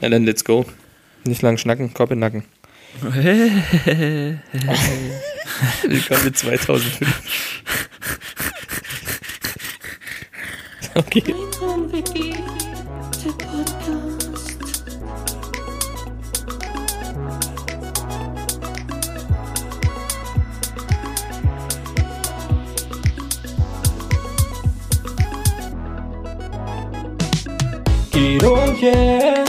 Na dann, let's go. Nicht lang schnacken, Kopf in Nacken. Willkommen mit 2005. okay. Wiki, der Podcast.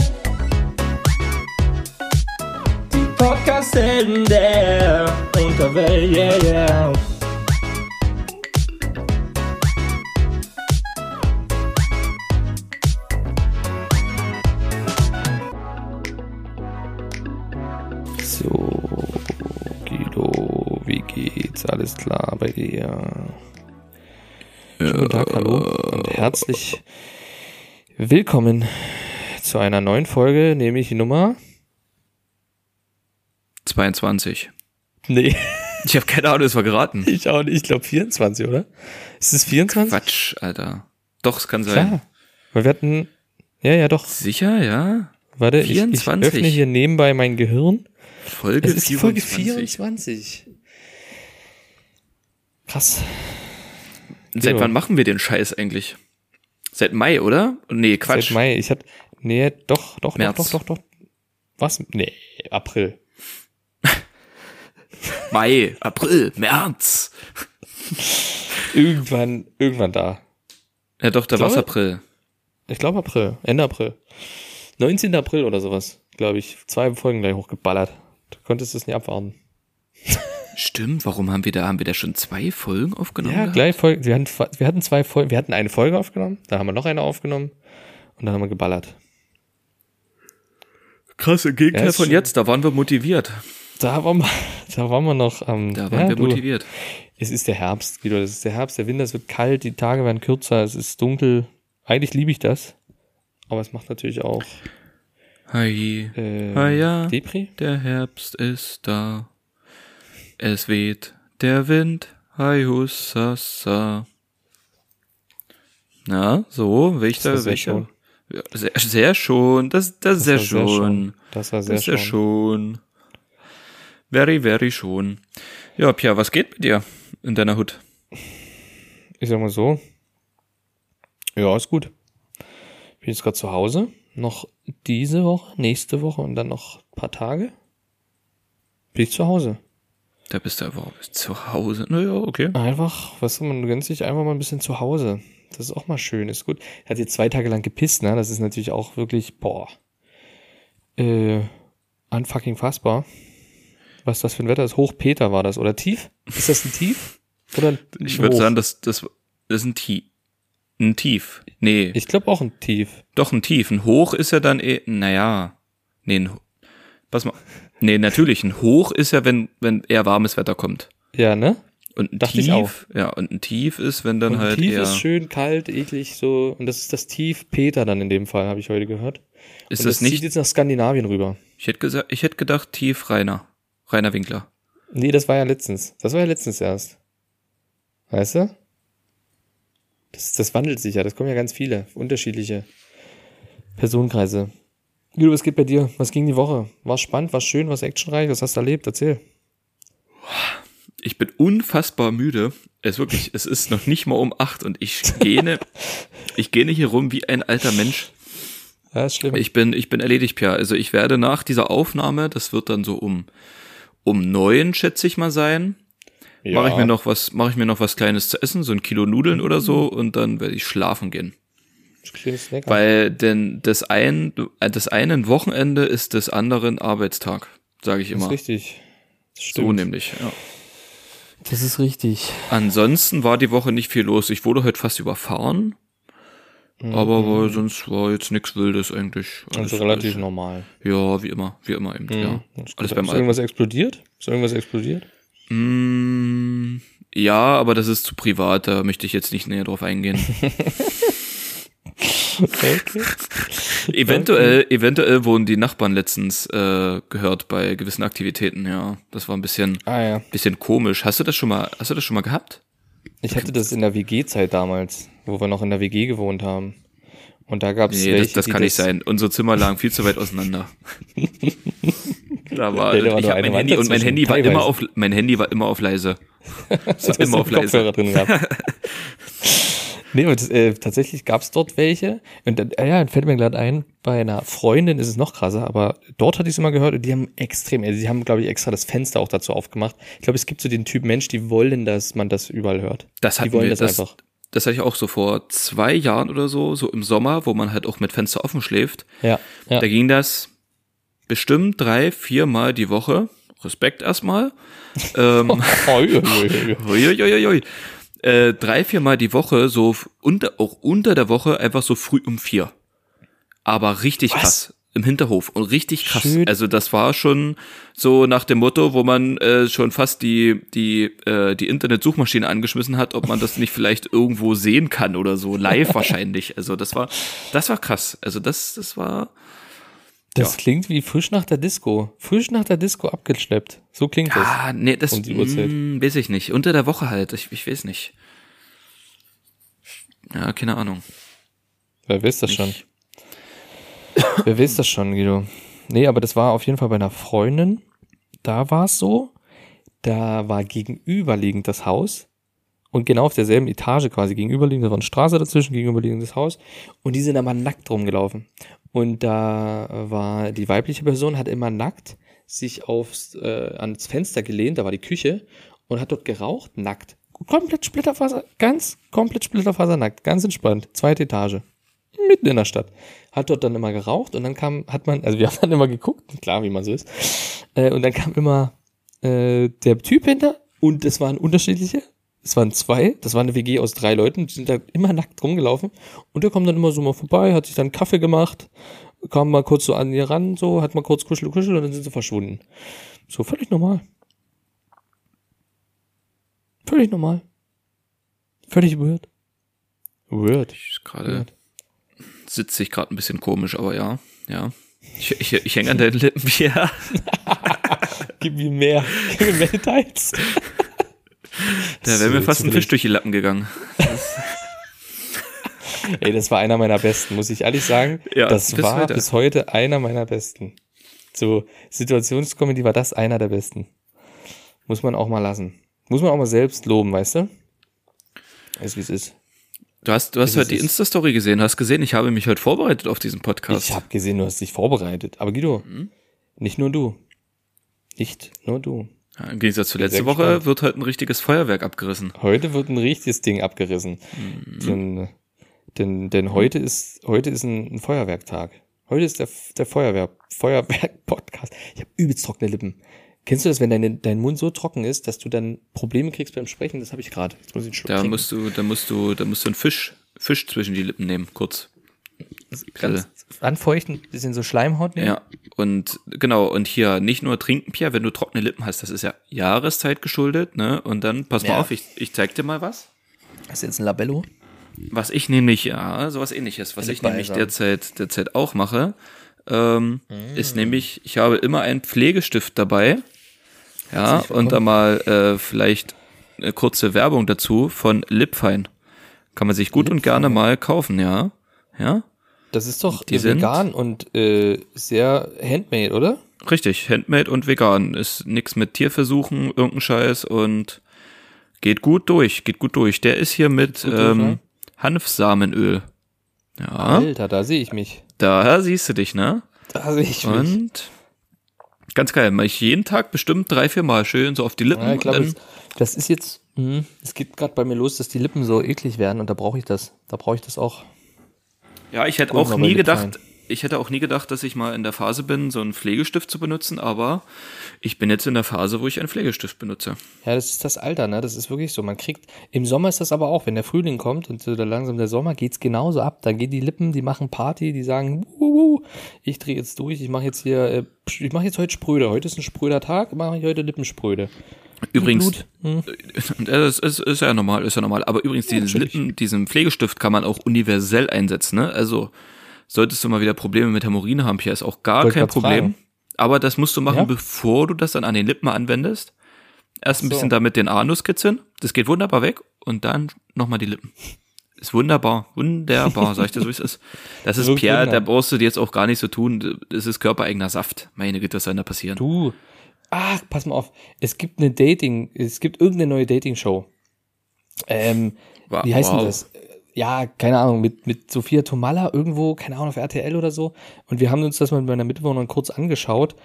Podcast-Helden der Unterwelt, yeah, yeah. So, Guido, wie geht's? Alles klar bei dir? Schönen guten Tag, hallo und herzlich willkommen zu einer neuen Folge, nämlich Nummer. 22. Nee, Ich habe keine Ahnung, das war geraten. ich auch nicht. Ich glaube 24, oder? Ist es 24? Quatsch, Alter. Doch, es kann sein. Klar. Weil wir hatten. Ja, ja, doch. Sicher, ja? Warte, ich, ich 24. öffne hier nebenbei mein Gehirn. Folge Es ist die Folge 24. 24. Krass. Seit Ja. wann machen wir den Scheiß eigentlich? Seit Mai, oder? Nee, Quatsch. Seit Mai. Ich hatte. Nee, doch, doch, März. doch, doch, doch, doch. Was? Nee, April. Mai, April, März. Irgendwann, irgendwann da. Ja, doch, da Glaube- war's April. Ich glaube April, Ende April. 19. April oder sowas, glaube ich. Zwei Folgen gleich hochgeballert. Du konntest es nicht abwarten. Stimmt, warum haben wir da, haben wir da schon zwei Folgen aufgenommen? Ja, gehabt? gleich Folgen. Wir hatten, wir hatten zwei Folgen, wir hatten eine Folge aufgenommen, dann haben wir noch eine aufgenommen und dann haben wir geballert. Krass, im Gegenteil Ja, von jetzt, da waren wir motiviert. Da waren wir, da waren wir noch am. Da waren ja, wir du, motiviert. Es ist der Herbst, Guido. Es ist der Herbst, der Winter, es wird kalt, die Tage werden kürzer, es ist dunkel. Eigentlich liebe ich das. Aber es macht natürlich auch Hi, äh, Ah, ja. Depri. der Herbst ist da. Es weht der Wind. Hi, hussasa. Na, so, welcher, war sehr sehr, sehr schon, das, das, sehr war sehr schon. Das war sehr das ist ja schon. schon. Very, very schon. Ja, Pia, was geht mit dir in deiner Hut? Ich sag mal so. Ja, ist gut. Bin jetzt gerade zu Hause. Noch diese Woche, nächste Woche und dann noch ein paar Tage. Bin ich zu Hause. Da bist du aber bist zu Hause. Naja, okay. Einfach, weißt du, man gönnt sich einfach mal ein bisschen zu Hause. Das ist auch mal schön, ist gut. Er hat jetzt zwei Tage lang gepisst, ne? Das ist natürlich auch wirklich, boah. Äh, unfucking fassbar. Was das für ein Wetter ist. Hoch Peter war das. Oder tief? Ist das ein Tief? Oder ein Ich würde sagen, das, das, das ist ein Tief. Ein Tief. Nee, Ich glaube auch ein Tief. Doch, ein Tief. Ein Hoch ist ja dann eh, naja. Nee, ein, pass mal. Nee, natürlich. Ein Hoch ist ja, wenn, wenn eher warmes Wetter kommt. Ja, ne? Und ein Dachte ich Tief, auch. ja, und ein Tief ist, wenn dann Und halt tief eher, ist schön kalt, eklig so. Und das ist das Tief Peter dann in dem Fall, habe ich heute gehört. ist und das das zieht nicht, jetzt nach Skandinavien rüber. ich hätte gesagt, ich hätte gedacht, Tief Rainer. Rainer Winkler. Nee, das war ja letztens. Das war ja letztens erst. Weißt du? Das, das wandelt sich ja. Das kommen ja ganz viele unterschiedliche Personenkreise. Guido, was geht bei dir? Was ging die Woche? War spannend? War schön? Was actionreich? Was hast du erlebt? Erzähl. Ich bin unfassbar müde. Es ist wirklich, es ist noch nicht mal um acht und ich gähne, ich gähne hier rum wie ein alter Mensch. Ja, ist schlimm. Ich bin, ich bin erledigt, Pia. Also ich werde nach dieser Aufnahme, das wird dann so um, um neun, schätze ich mal sein, ja. mache ich mir noch was, mache ich mir noch was Kleines zu essen, so ein Kilo Nudeln oder so, und dann werde ich schlafen gehen. Kleines Snack. Weil denn das ein, das einen Wochenende ist des anderen Arbeitstag, sage ich das ist immer. richtig. Das So nämlich. Ja. Das ist richtig. Ansonsten war die Woche nicht viel los. Ich wurde heute fast überfahren, aber war, sonst war jetzt nichts Wildes eigentlich. Mhm. Also relativ normal. Ja, wie immer, wie immer eben. Ja. Ist, Alles beim ist irgendwas explodiert? Ist irgendwas explodiert? Mm, ja, aber das ist zu privat, da möchte ich jetzt nicht näher drauf eingehen. Okay. eventuell, eventuell wurden die Nachbarn letztens äh, gehört bei gewissen Aktivitäten, ja. Das war ein bisschen, Ah ja. bisschen komisch. Hast du das schon mal, hast du das schon mal gehabt? Ich hatte das in der WG-Zeit damals, wo wir noch in der WG gewohnt haben. Und da gab es Nee, welche, das, das kann nicht sein. Unsere Zimmer lagen viel zu weit auseinander. da war, Nee, da war ich hab mein Handy, und mein Handy war immer auf, mein Handy war immer auf leise. Es war immer auf leise. drin gehabt. nee, und äh, tatsächlich gab es dort welche. Und dann, äh, ja, fällt mir gerade ein, bei einer Freundin ist es noch krasser, aber dort hatte ich es immer gehört und die haben extrem, also die haben, glaube ich, extra das Fenster auch dazu aufgemacht. Ich glaube, es gibt so den Typ Mensch, die wollen, dass man das überall hört. Das die hatten wollen wir, das, das, einfach. das hatte ich auch so vor zwei Jahren oder so, so im Sommer, wo man halt auch mit Fenster offen schläft. Ja, ja. Da ging das bestimmt drei, viermal die Woche. Respekt erstmal. ähm, Äh, drei, viermal die Woche, so unter, auch unter der Woche, einfach so früh um vier. Aber richtig Was? krass. Im Hinterhof. Und richtig krass. Schön. Also das war schon so nach dem Motto, wo man äh, schon fast die, die, äh, die Internetsuchmaschine angeschmissen hat, ob man das nicht vielleicht irgendwo sehen kann oder so. Live wahrscheinlich. Also das war, das war krass. Also das, das war. Das Ja. klingt wie frisch nach der Disco. Frisch nach der Disco abgeschleppt. So klingt das. Ah, nee, das Um die Uhrzeit. mm, weiß ich nicht. Unter der Woche halt. Ich, ich weiß nicht. Ja, keine Ahnung. Wer weiß das schon? Ich- Wer weiß das schon, Guido? Nee, aber das war auf jeden Fall bei einer Freundin. Da war es so, da war gegenüberliegend das Haus und genau auf derselben Etage quasi gegenüberliegend, da war eine Straße dazwischen, gegenüberliegendes Haus und die sind aber nackt rumgelaufen. Und da war die weibliche Person, hat immer nackt sich aufs, äh, ans Fenster gelehnt, da war die Küche und hat dort geraucht, nackt. Komplett Splitterfaser, ganz komplett Splitterfasernackt, ganz entspannt, zweite Etage mitten in der Stadt. Hat dort dann immer geraucht und dann kam, hat man, also wir haben dann immer geguckt, klar, wie man so ist. Äh, und dann kam immer äh, der Typ hinter und es waren unterschiedliche. Es waren zwei, das war eine WG aus drei Leuten, die sind da immer nackt rumgelaufen. Und der kommt dann immer so mal vorbei, hat sich dann Kaffee gemacht, kam mal kurz so an ihr ran, so, hat mal kurz kuschel, kuschel und dann sind sie verschwunden. So, völlig normal. Völlig normal. Völlig weird. Weird. Ich gerade sitze ich gerade ein bisschen komisch, aber ja, ja. Ich, ich, ich hänge an deinen Lippen, ja. Gib mir mehr. Gib mir mehr Details. Da wäre mir fast ein. Fisch durch die Lappen gegangen. Ey, das war einer meiner besten, muss ich ehrlich sagen. Ja, das bis war heute. bis heute einer meiner besten. So, Situationscomedy war das einer der besten. Muss man auch mal lassen. Muss man auch mal selbst loben, weißt du? Weißt wie es ist. Du hast, du hast heute die ist- Insta-Story gesehen, hast gesehen, ich habe mich heute vorbereitet auf diesen Podcast. Ich habe gesehen, du hast dich vorbereitet. Aber Guido, Mhm. nicht nur du. Nicht nur du. Ja, Im Gegensatz zu letzte Woche gespannt. wird heute ein richtiges Feuerwerk abgerissen. Heute wird ein richtiges Ding abgerissen. Mhm. Denn, denn, denn heute ist, heute ist ein, ein Feuerwerktag. Heute ist der, der Feuerwehr, Feuerwerk-Podcast. Ich habe übelst trockene Lippen. Kennst du das, wenn deine, dein Mund so trocken ist, dass du dann Probleme kriegst beim Sprechen? Das habe ich gerade. Jetzt muss ich einen Schluck Da trinken. musst du, da musst du, da musst du einen Fisch, Fisch zwischen die Lippen nehmen, kurz. ganz anfeuchten, bisschen so Schleimhaut nehmen. Ja, und genau, und hier nicht nur trinken, Pierre, wenn du trockene Lippen hast, das ist ja Jahreszeit geschuldet, ne? Und dann, pass mal Ja. auf, ich, ich zeig dir mal was. Das ist jetzt ein Labello. Was ich nämlich, ja, sowas ähnliches, was ich nämlich derzeit, derzeit auch mache, ähm, Mm. ist nämlich, ich habe immer einen Pflegestift dabei. Ja, und da mal äh, vielleicht eine kurze Werbung dazu von Lipfein. Kann man sich gut und gerne mal kaufen, ja. Ja, Das ist doch Die äh, sind- vegan und äh, sehr handmade, oder? richtig. Handmade und vegan. Ist nix mit Tierversuchen, irgendein Scheiß und geht gut durch, geht gut durch. Der ist hier mit durch, ähm, ne? Hanfsamenöl. Ja, Alter, da sehe ich mich. da siehst du dich, ne? Da sehe ich mich. Und ganz geil, mache ich jeden Tag bestimmt drei, vier Mal schön so auf die Lippen. Ja, ich glaube, und das, ist jetzt, mh, es geht gerade bei mir los, dass die Lippen so eklig werden und da brauche ich das. Da brauche ich das auch. Ja, ich hätte auch nie gedacht, ich hätte auch nie gedacht, dass ich mal in der Phase bin, so einen Pflegestift zu benutzen, aber ich bin jetzt in der Phase, wo ich einen Pflegestift benutze. Ja, das ist das Alter, ne? Das ist wirklich so. Man kriegt, im Sommer ist das aber auch, wenn der Frühling kommt und so langsam der Sommer, geht's genauso ab. Da gehen die Lippen, die machen Party, die sagen, wuhu, ich drehe jetzt durch, ich mache jetzt hier, äh, ich mache jetzt heute Spröde. Heute ist ein spröder Tag, mache ich heute Lippenspröde. Übrigens. Hm. das ist, ist ja normal, ist ja normal, aber übrigens diesen. Lippen, diesen Pflegestift kann man auch universell einsetzen, ne? Also, solltest du mal wieder Probleme mit Hämorrhoiden haben, hier ist auch gar Wollte kein Problem. fragen. Aber das musst du machen, Ja? bevor du das dann an den Lippen anwendest. Erst ein so. bisschen damit den Anus kitzeln, das geht wunderbar weg und dann nochmal die Lippen. Ist wunderbar, wunderbar, sag ich dir so, wie es ist. Das ist Pierre, da brauchst du dir jetzt auch gar nicht so tun. Das ist körpereigener Saft. Meine Güte, was soll da passieren? Du. Ach, pass mal auf. Es gibt eine Dating, es gibt irgendeine neue Dating-Show. Ähm, Wa- wie heißt wow. denn das? Ja, keine Ahnung, mit, mit Sophia Tomalla irgendwo, keine Ahnung, auf RTL oder so. Und wir haben uns das mal mit meiner Mitbewohnerin kurz angeschaut.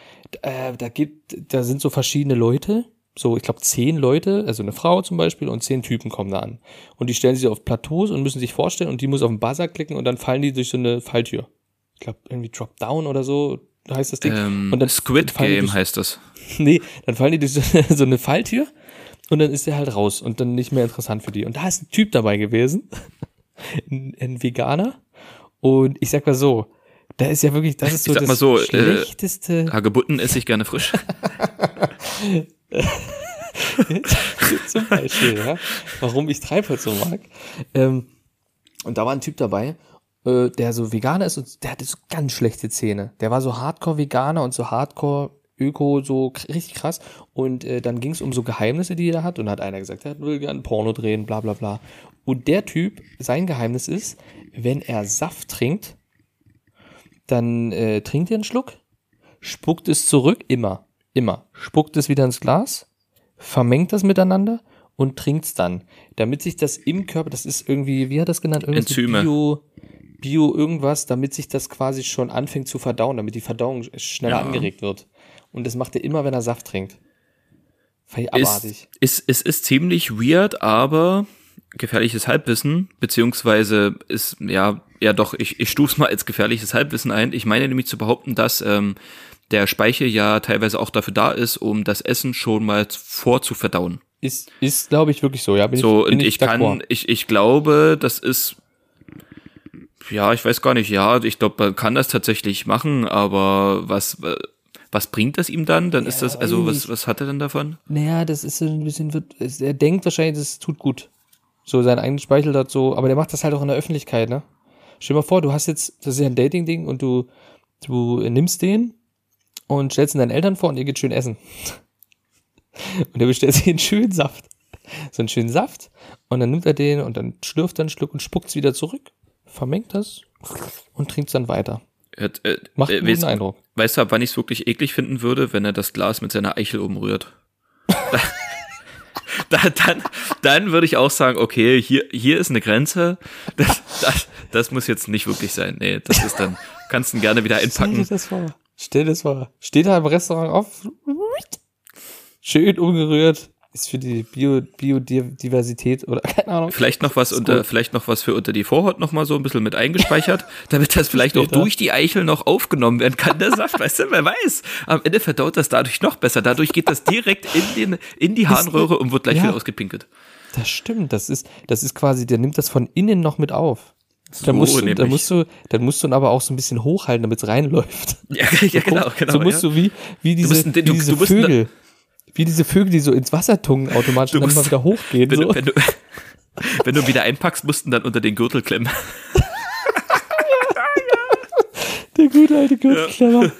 Äh, da gibt, da sind so verschiedene Leute, so, ich glaube, zehn Leute, also eine Frau zum Beispiel und zehn Typen kommen da an. Und die stellen sich auf Plateaus und müssen sich vorstellen und die muss auf den Buzzer klicken und dann fallen die durch so eine Falltür. Ich glaube, irgendwie Drop Down oder so heißt das Ding. Ähm, und dann Squid Game durch- heißt das. Nee, dann fallen die durch so, so eine Falltür und dann ist der halt raus und dann nicht mehr interessant für die. Und da ist ein Typ dabei gewesen, ein, ein Veganer. Und ich sag mal so, da ist ja wirklich, das ist so Ich sag das mal so, äh, schlechteste. Hagebutten esse ich gerne frisch. zum Beispiel, ja, warum ich Treibholz so mag. Ähm, und da war ein Typ dabei, äh, der so Veganer ist und der hatte so ganz schlechte Zähne. Der war so Hardcore-Veganer und so Hardcore Öko, so richtig krass. Und äh, dann ging es um so Geheimnisse, die jeder hat. Und hat einer gesagt, er will gerne Porno drehen, bla bla bla. Und der Typ, sein Geheimnis ist, wenn er Saft trinkt, dann äh, trinkt er einen Schluck, spuckt es zurück, immer, immer, spuckt es wieder ins Glas, vermengt das miteinander und trinkt's dann, damit sich das im Körper, das ist irgendwie, wie hat das genannt, irgendwie Enzyme. Bio, Bio irgendwas, damit sich das quasi schon anfängt zu verdauen, damit die Verdauung schneller Ja. angeregt wird. Und das macht er immer, wenn er Saft trinkt. Ich Ist, abartig. ist, es ist ziemlich weird, aber gefährliches Halbwissen, beziehungsweise ist, ja, ja doch, ich, ich stuf's mal als gefährliches Halbwissen ein. Ich meine nämlich zu behaupten, dass ähm, der Speichel ja teilweise auch dafür da ist, um das Essen schon mal vorzuverdauen. Ist, ist glaube ich, wirklich so, ja. Bin So, ich, bin und ich kann, d'accord. ich, ich glaube, das ist, ja, ich weiß gar nicht, ja, ich glaube, man kann das tatsächlich machen, aber was, äh, was bringt das ihm dann? Dann ist das, also, was, was hat er denn davon? Naja, das ist so ein bisschen, wird, es- er denkt wahrscheinlich, das tut gut. So seinen eigenen Speichel dazu, aber der macht das halt auch in der Öffentlichkeit, ne? Stell dir mal vor, du hast jetzt, das ist ja ein Dating-Ding und du, du nimmst den und stellst ihn deinen Eltern vor und ihr geht schön essen. Und er bestellt sich einen schönen Saft. So einen schönen Saft und dann nimmt er den und dann schlürft er einen Schluck und spuckt's wieder zurück, vermengt das und trinkt's dann weiter. Hört, äh, Macht äh, einen guten Eindruck. weißt du, ab wann ich es wirklich eklig finden würde, wenn er das Glas mit seiner Eichel umrührt? da, da, dann, dann würde ich auch sagen, okay, hier, hier ist eine Grenze. Das, das, das muss jetzt nicht wirklich sein. Nee, das ist dann, kannst du ihn gerne wieder Stell dir einpacken. das vor. Stell dir das vor. Steht da im Restaurant auf. Schön umgerührt. Ist für die Bio, Biodiversität oder keine Ahnung. Vielleicht noch was unter, gut. vielleicht noch was für unter die Vorhaut noch mal so ein bisschen mit eingespeichert, damit das vielleicht auch durch die Eichel noch aufgenommen werden kann, der Saft, weißt du, wer weiß. Am Ende verdaut das dadurch noch besser. Dadurch geht das direkt in den, in die Harnröhre und wird gleich Ja. wieder ausgepinkelt. Das stimmt. Das ist, das ist quasi, der nimmt das von innen noch mit auf. So Dann musst, du, dann musst du, dann musst du ihn aber auch so ein bisschen hochhalten, damit es reinläuft. Ja, ja genau, genau. so musst ja. du wie, wie diese, musst ihn- wie du- diese du musst Vögel. Wie diese Vögel, die so ins Wasser tungen automatisch Du und dann mal wieder hochgehen. wenn, So. du, wenn, du, wenn du wieder einpackst, mussten dann unter den Gürtel klemmen. Der gute alte Gürtelklemmer.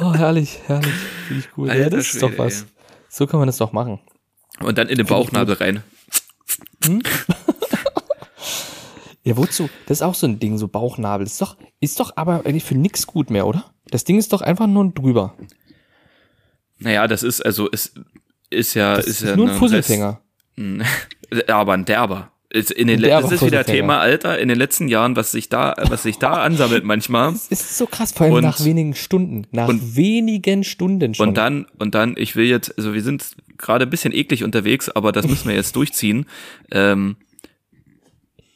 Oh, herrlich, herrlich. Finde ich ja, Alter das ist doch Schwede, was. ey. So kann man das doch machen. Und dann in den Bauchnabel rein. Ja, wozu? Das ist auch so ein Ding, so Bauchnabel. Ist doch, ist doch aber eigentlich für nix gut mehr, oder? Das Ding ist doch einfach nur ein drüber. Naja, das ist, also, ist, ist ja, Das ist, ist, ja nur ein Rest- Fusselfänger. aber ein derber. Ist in den, derber das ist wieder. Thema, Alter, in den letzten Jahren, was sich da, was sich da ansammelt manchmal. Es ist so krass, vor allem Und- nach wenigen Stunden. Nach und- wenigen Stunden schon. Und dann, und dann, ich will jetzt, also wir sind gerade ein bisschen eklig unterwegs, aber das müssen wir jetzt durchziehen. Ähm,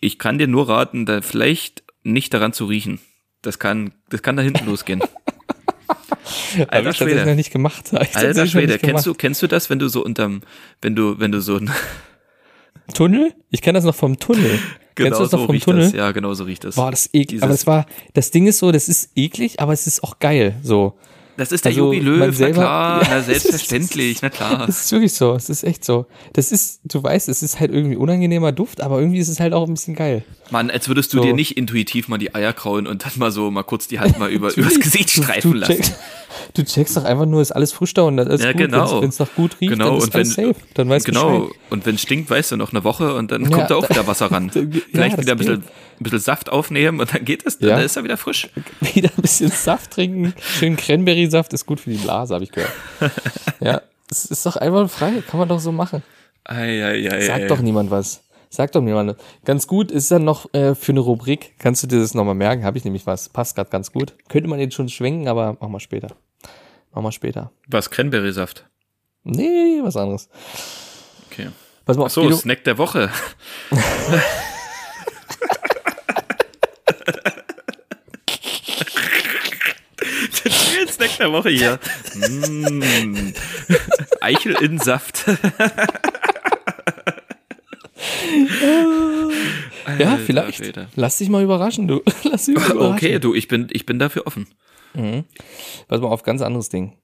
ich kann dir nur raten, da vielleicht nicht daran zu riechen. Das kann, das kann da hinten losgehen. Hab ich Alter tatsächlich noch Schwede. nicht gemacht. Alter Schwede, nicht kennst du, kennst du das, wenn du so unterm, wenn du, wenn du so ein, Tunnel? Ich kenne das noch vom Tunnel. Kennst du das noch vom riecht Tunnel? das, ja, genau so riecht das. Boah, das ist eklig. Aber das war, das Ding ist so, das ist eklig, aber es ist auch geil. So. Das ist der Also, Jogi man Löw, na selber- klar, Ja, na selbstverständlich, na klar. Das ist wirklich so. Es ist echt so. Das ist, du weißt, es ist halt irgendwie unangenehmer Duft, aber irgendwie ist es halt auch ein bisschen geil. Mann, als würdest du So. dir nicht intuitiv mal die Eier kraulen und dann mal so mal kurz die Hand mal über, übers Gesicht streifen du lassen. checkst, Du checkst doch einfach nur, ist alles frisch da und alles Ja, gut. genau. Wenn es noch gut riecht, Genau, dann ist und alles wenn- safe. Dann weißt du Genau, Bescheid. und wenn es stinkt, weißt du noch eine Woche und dann Ja, kommt da auch wieder Wasser ran. Ja, Vielleicht das wieder ein bisschen, ein bisschen Saft aufnehmen und dann geht es, dann Ja. ist er wieder frisch. Wieder ein bisschen Saft trinken. Schön Cranberry-Saft ist gut für die Blase, habe ich gehört. ja, es ist doch einfach frei. Kann man doch so machen. Ei, ei, ei, Sagt doch niemand was. Sagt doch niemand. Ganz gut ist dann noch äh, für eine Rubrik. Kannst du dir das nochmal merken? Habe ich nämlich was. Passt gerade ganz gut. Könnte man jetzt schon schwenken, aber machen wir später. Machen wir später. Was, Cranberry-Saft? Nee, was anderes. Okay. Pass mal Ach auf, so, Guido. Snack der Woche. Den Snack der Woche hier. Mm. Eichel in Saft. Ja, Alter vielleicht. Schwede. Lass dich mal überraschen, du. Lass dich überraschen. Okay, du, ich bin, ich bin dafür offen. Pass mal auf, ganz anderes Ding.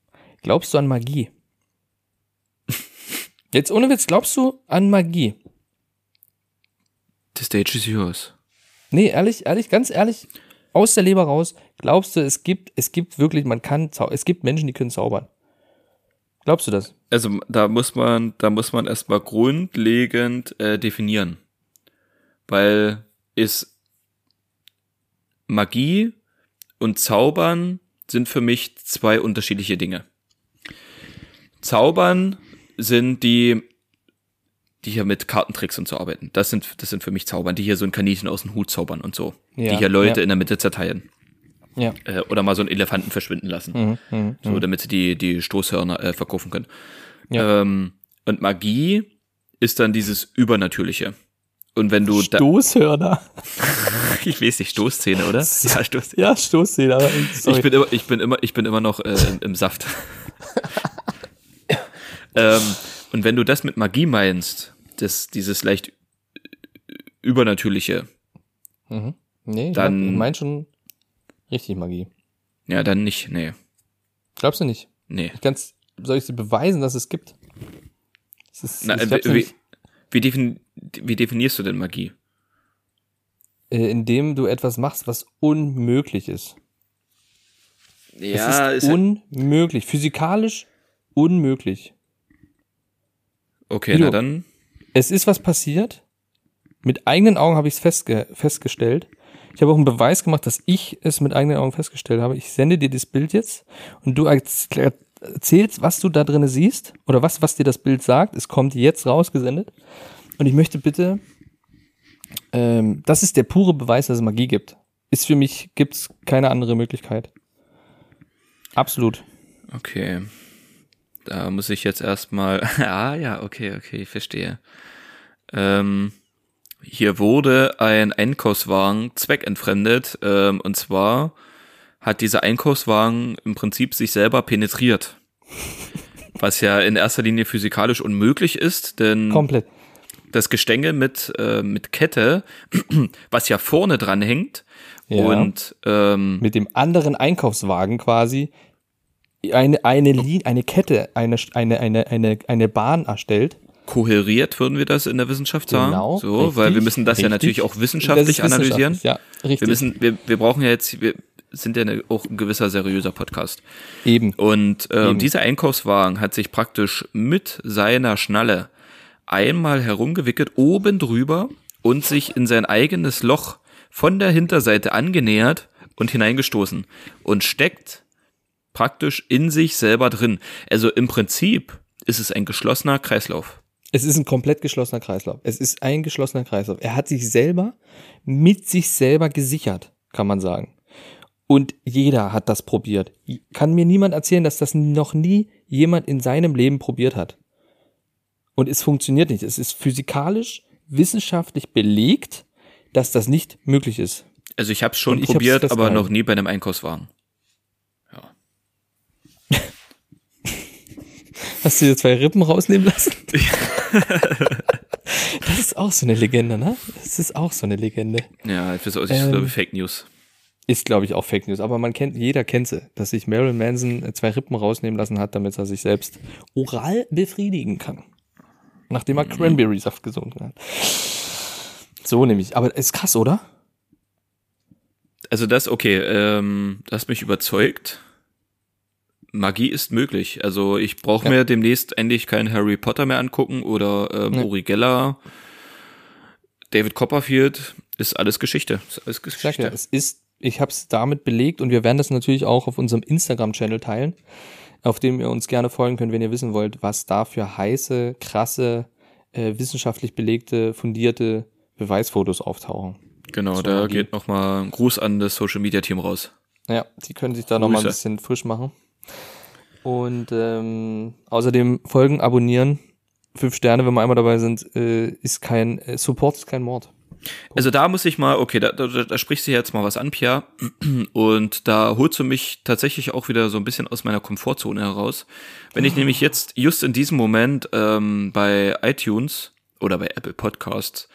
Glaubst du an Magie? Jetzt ohne Witz, glaubst du an Magie? The stage is yours. Nee, ehrlich, ehrlich, ganz ehrlich, aus der Leber raus, glaubst du, es gibt, es gibt wirklich, man kann, es gibt Menschen, die können zaubern. Glaubst du das? Also da muss man, da muss man erstmal grundlegend äh, definieren. Weil ist Magie und Zaubern sind für mich zwei unterschiedliche Dinge. Zaubern sind die, die hier mit Kartentricks und so arbeiten. Das sind, das sind für mich Zaubern, die hier so ein Kaninchen aus dem Hut zaubern und so. Ja, die hier Leute ja. in der Mitte zerteilen. Ja. Äh, oder mal so einen Elefanten verschwinden lassen. Mhm, So, damit sie die, die Stoßhörner äh, verkaufen können. Ja. Ähm, und Magie ist dann dieses Übernatürliche. Und wenn du da, Stoßhörner. ich weiß nicht, Stoßzähne, oder? Ja, Stoßzähne. Ja, Stoßzähler. aber sorry. Ich bin immer, ich bin immer, ich bin immer noch äh, im, im Saft. ähm, und wenn du das mit Magie meinst, das, dieses leicht Übernatürliche, Mhm. Nee, Dann- ich mein schon richtig Magie. ja, dann nicht, nee, Glaubst du nicht? nee. Ich kann's, soll ich dir beweisen, dass es gibt? Es ist, Na, äh, wie, wie, defin, wie definierst du denn Magie? äh, indem du etwas machst, was unmöglich ist. es ist unmöglich. Physikalisch unmöglich. okay, Guido. na dann, Es ist was passiert. Mit eigenen Augen habe ich es festge festgestellt. Ich habe auch einen Beweis gemacht, dass ich es mit eigenen Augen festgestellt habe. Ich sende dir das Bild jetzt und du erz- erzählst, was du da drin siehst oder was, was dir das Bild sagt. Es kommt jetzt rausgesendet. Und ich möchte bitte, ähm, das ist der pure Beweis, dass es Magie gibt. Ist für mich, gibt's keine andere Möglichkeit. Absolut. Okay. Da muss ich jetzt erstmal. ah ja, okay, okay, ich verstehe. Ähm, hier wurde ein Einkaufswagen zweckentfremdet. Ähm, und zwar hat dieser Einkaufswagen im Prinzip sich selber penetriert. Was ja in erster Linie physikalisch unmöglich ist, denn Komplett. das Gestänge mit, äh, mit Kette, was ja vorne dran hängt, Ja. und ähm, mit dem anderen Einkaufswagen quasi eine, eine, Linie, eine Kette, eine, eine, eine, eine, eine Bahn erstellt. kohäriert, würden wir das in der Wissenschaft sagen. Genau, so, richtig, weil wir müssen das ja richtig. natürlich auch wissenschaftlich analysieren. Ja, richtig. Wir müssen, wir, wir brauchen ja jetzt, wir sind ja eine, auch ein gewisser seriöser Podcast. Eben. Und ähm, Eben. dieser Einkaufswagen hat sich praktisch mit seiner Schnalle einmal herumgewickelt, oben drüber und sich in sein eigenes Loch von der Hinterseite angenähert und hineingestoßen und steckt praktisch in sich selber drin. Also im Prinzip ist es ein geschlossener Kreislauf. Es ist ein komplett geschlossener Kreislauf. Es ist ein geschlossener Kreislauf. Er hat sich selber mit sich selber gesichert, kann man sagen. Und jeder hat das probiert. Kann mir niemand erzählen, dass das noch nie jemand in seinem Leben probiert hat. Und es funktioniert nicht. Es ist physikalisch, wissenschaftlich belegt, dass das nicht möglich ist. Also ich habe es schon ich probiert, aber noch nie bei einem Einkaufswagen. Hast du dir zwei Rippen rausnehmen lassen? das ist auch so eine Legende, ne? Das ist auch so eine Legende. Ja, ich weiß, ich Ähm, glaube Fake News. Ist, glaube ich, auch Fake News. Aber man kennt, jeder kennt sie, dass sich Marilyn Manson zwei Rippen rausnehmen lassen hat, damit er sich selbst oral befriedigen kann. Nachdem er Cranberry-Saft gesunken hat. So nämlich. Aber ist krass, oder? Also das, okay, ähm, das mich überzeugt. Magie ist möglich. Also ich brauche Ja. mir demnächst endlich keinen Harry Potter mehr angucken oder ähm, Nee. Uri Geller, David Copperfield, ist alles Geschichte. Ist alles Geschichte. ja, es ist, ich habe es damit belegt und wir werden das natürlich auch auf unserem Instagram-Channel teilen, auf dem ihr uns gerne folgen könnt, wenn ihr wissen wollt, was da für heiße, krasse, äh, wissenschaftlich belegte, fundierte Beweisfotos auftauchen. genau, so da geht nochmal ein Gruß an das Social Media Team raus. Ja, die können sich da nochmal ein bisschen frisch machen. Und ähm, außerdem folgen, abonnieren, fünf Sterne, wenn wir einmal dabei sind, äh, ist kein äh, Support ist kein Mord. Also da muss ich mal, okay, da, da, da sprichst du jetzt mal was an, Pierre. Und da holst du mich tatsächlich auch wieder so ein bisschen aus meiner Komfortzone heraus. Wenn ich nämlich jetzt just in diesem Moment ähm, bei iTunes oder bei Apple Podcasts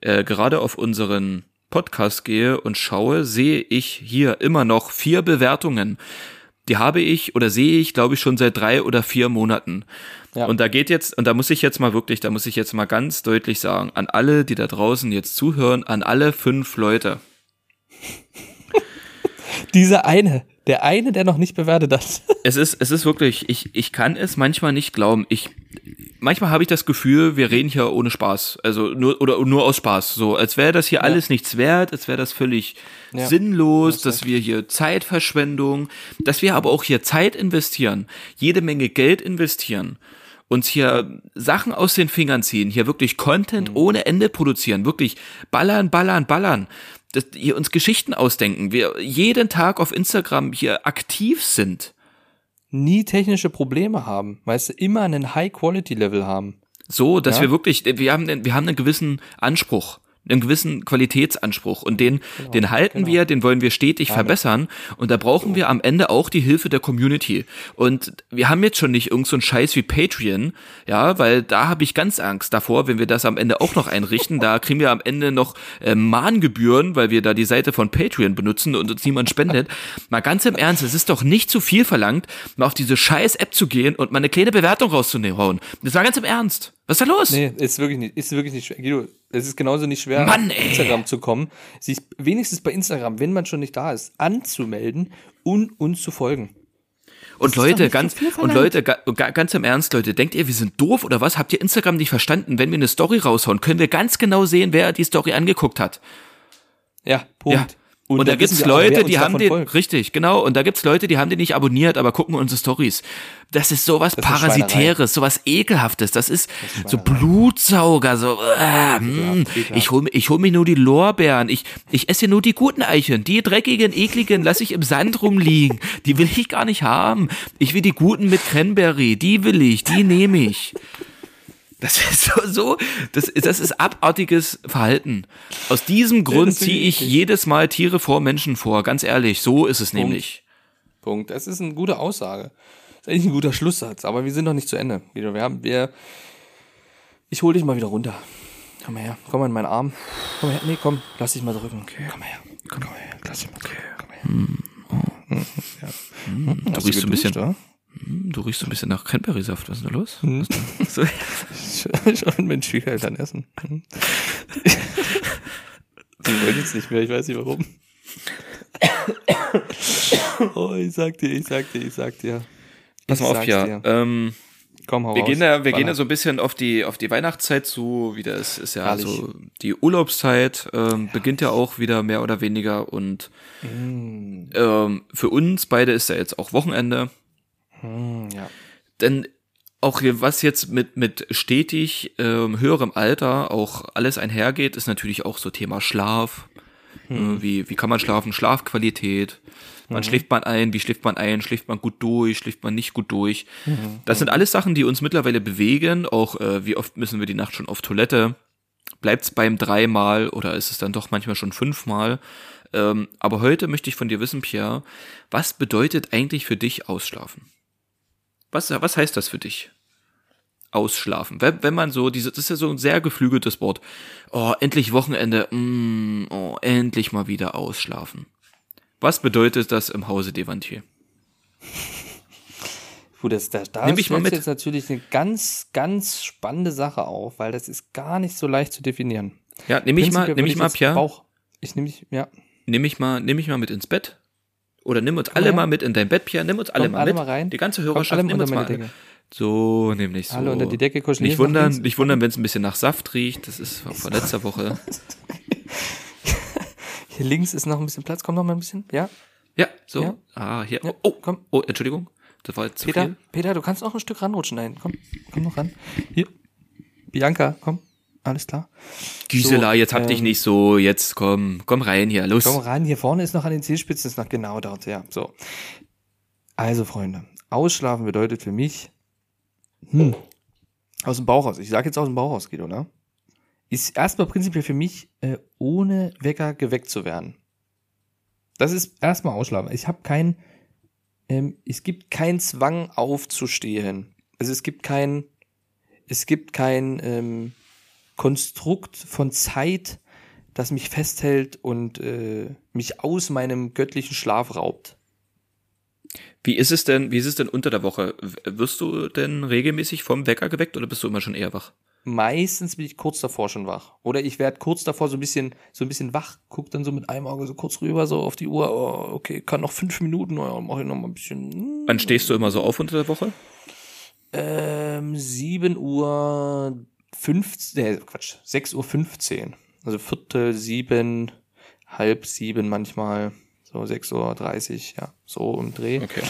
äh, gerade auf unseren Podcast gehe und schaue, sehe ich hier immer noch vier Bewertungen. Die habe ich oder sehe ich, glaube ich, schon seit drei oder vier Monaten. Ja. Und da geht jetzt, und da muss ich jetzt mal wirklich, da muss ich jetzt mal ganz deutlich sagen, an alle, die da draußen jetzt zuhören, an alle fünf Leute. Dieser eine, der eine, der noch nicht bewertet hat. Es ist, es ist wirklich, ich, ich kann es manchmal nicht glauben. Ich, manchmal habe ich das Gefühl, wir reden hier ohne Spaß. Also nur, oder nur aus Spaß. So, als wäre das hier alles nichts wert, als wäre das völlig Ja. sinnlos, dass wir hier Zeitverschwendung, dass wir aber auch hier Zeit investieren, jede Menge Geld investieren, uns hier Sachen aus den Fingern ziehen, hier wirklich Content Mhm. ohne Ende produzieren, wirklich ballern, ballern, ballern. Dass hier uns Geschichten ausdenken, wir jeden Tag auf Instagram hier aktiv sind. Nie technische Probleme haben, weißt du, immer einen High-Quality-Level haben. So, dass Ja. wir wirklich, wir haben, wir haben einen gewissen Anspruch, einen gewissen Qualitätsanspruch und den, den halten genau. wir, den wollen wir stetig verbessern und da brauchen wir am Ende auch die Hilfe der Community. Und wir haben jetzt schon nicht irgend so einen Scheiß wie Patreon, ja, weil da habe ich ganz Angst davor, wenn wir das am Ende auch noch einrichten, da kriegen wir am Ende noch äh, Mahngebühren, weil wir da die Seite von Patreon benutzen und uns niemand spendet. Mal ganz im Ernst, es ist doch nicht zu viel verlangt, mal auf diese scheiß App zu gehen und mal eine kleine Bewertung rauszuhauen. Das war ganz im Ernst. Was ist da los? Nee, ist wirklich nicht, ist wirklich nicht schwer. Guido, es ist genauso nicht schwer, Mann, auf. Instagram zu kommen, sich wenigstens bei Instagram, wenn man schon nicht da ist, anzumelden und uns zu folgen. Und Leute, ganz, so und. Leute, ga, ganz im Ernst, Leute, denkt ihr, wir sind doof oder was? Habt ihr Instagram nicht verstanden? Wenn wir eine Story raushauen, können wir ganz genau sehen, wer die Story angeguckt hat. Ja, Punkt. Ja. Und, da dann gibt's Leute, die haben den, folgt. richtig, genau, und da gibt's Leute, die haben den nicht abonniert, aber gucken unsere Stories. Das ist sowas Das ist Parasitäres, sowas Ekelhaftes, das ist, ist so. Blutsauger, so, äh, mh, ekelhaft. ich hol, mir- ich hol mir nur die Lorbeeren, ich, ich esse nur die guten Eicheln, die dreckigen, ekligen lasse ich im Sand rumliegen, die will ich gar nicht haben. Ich will die guten mit Cranberry, die will ich, die nehme ich. Das ist so, so das, das ist abartiges Verhalten. Aus diesem Grund ziehe ich ich eklig. jedes Mal Tiere vor Menschen vor. Ganz ehrlich, so ist es nämlich. Punkt. Das ist eine gute Aussage. Das ist eigentlich ein guter Schlusssatz, aber wir sind noch nicht zu Ende. Wir haben, wir, ich hol dich mal wieder runter. Komm mal her, komm mal in meinen Arm. Komm her, nee, komm, lass dich mal drücken. Komm mal her, komm, mal her, lass dich mal drücken. Komm mal her. Ja. Hm, Du Hast riechst so ein bisschen, Hm, du riechst so ein bisschen nach Cranberry-Saft. Was ist denn da los? Hm. So? Schon geil dann essen. Hm. Die wollen jetzt nicht mehr, ich weiß nicht warum. Oh, ich sag dir, ich sag dir, ich sag dir. pass mal Ich auf, ja. Ähm, Komm, hau wir raus. gehen da, wir gehen da so ein bisschen auf die, auf die Weihnachtszeit zu. Wieder ist, ist ja Herrlich. so die Urlaubszeit ähm, beginnt ja auch wieder mehr oder weniger und Mm, ähm, für uns beide ist ja jetzt auch Wochenende. Mm, ja. denn auch hier, was jetzt mit, mit stetig ähm, höherem Alter auch alles einhergeht, ist natürlich auch so Thema Schlaf. Äh, wie, wie kann man schlafen? Schlafqualität. Wann schläft man ein? Wie schläft man ein? Schläft man gut durch? Schläft man nicht gut durch? Das sind alles Sachen, die uns mittlerweile bewegen. Auch äh, wie oft müssen wir die Nacht schon auf Toilette? Bleibt's beim dreimal oder ist es dann doch manchmal schon fünfmal? Ähm, aber heute möchte ich von dir wissen, Pierre, was bedeutet eigentlich für dich Ausschlafen? Was, was heißt das für dich? Ausschlafen. Wenn, wenn man so, diese, das ist ja so ein sehr geflügeltes Wort. Oh, endlich Wochenende. Mm, oh, endlich mal wieder ausschlafen. Was bedeutet das im Hause Devantier? Gut, das, da, da Nimm mich mal mit. jetzt natürlich eine ganz, ganz spannende Sache auf, weil das ist gar nicht so leicht zu definieren. Ja, nehme ich mal, nehme ich mal, Pierre, Bauch, ich nehme dich, ja. nehme ich mal, nehme ich mal mit ins Bett Oder nimm uns alle her. mal mit in dein Bett, Pierre. Nimm uns alle Kommt mal alle mit. mal rein. Die ganze Hörerschaft, nimm uns mal. Decke. So, nämlich so. Alle unter die Decke kuscheln. Nicht wundern, nicht wundern, wenn es ein bisschen nach Saft riecht. Das ist von letzter Woche. Hier links ist noch ein bisschen Platz. Komm noch mal ein bisschen. Ja. Ja, so. Ja. Ah, hier. Ja, Oh, oh, komm. oh, Entschuldigung. Das war jetzt zu Peter, viel. Peter, du kannst noch ein Stück ranrutschen. Nein, komm, komm noch ran. Hier. Bianca, komm. Alles klar. Gisela, So, jetzt hab dich ähm, nicht so. Jetzt komm, komm rein hier. Los. Komm ran, hier vorne ist noch an den Zehspitzen, ist noch genau dort, ja. So. Also, Freunde, ausschlafen bedeutet für mich, hm, aus dem Bauch raus. Ich sage jetzt aus dem Bauch raus, Guido, ne? Ist erstmal prinzipiell für mich, äh, ohne Wecker geweckt zu werden. Das ist erstmal ausschlafen. Ich habe kein, ähm, es gibt keinen Zwang aufzustehen. Also es gibt kein, es gibt kein ähm, Konstrukt von Zeit, das mich festhält und äh, mich aus meinem göttlichen Schlaf raubt. Wie ist es denn, wie ist es denn unter der Woche? Wirst du denn regelmäßig vom Wecker geweckt oder bist du immer schon eher wach? Meistens bin ich kurz davor schon wach. Oder ich werde kurz davor so ein bisschen, so ein bisschen wach, guck dann so mit einem Auge so kurz rüber, so auf die Uhr, oh, okay, kann noch fünf Minuten, oh, mach ich noch mal ein bisschen. Wann stehst du immer so auf unter der Woche? Ähm, 7 Uhr 15, äh, Quatsch, 6 Uhr 15. Also Viertel, sieben, halb sieben manchmal, so 6 Uhr 30, ja, so im Dreh. Okay.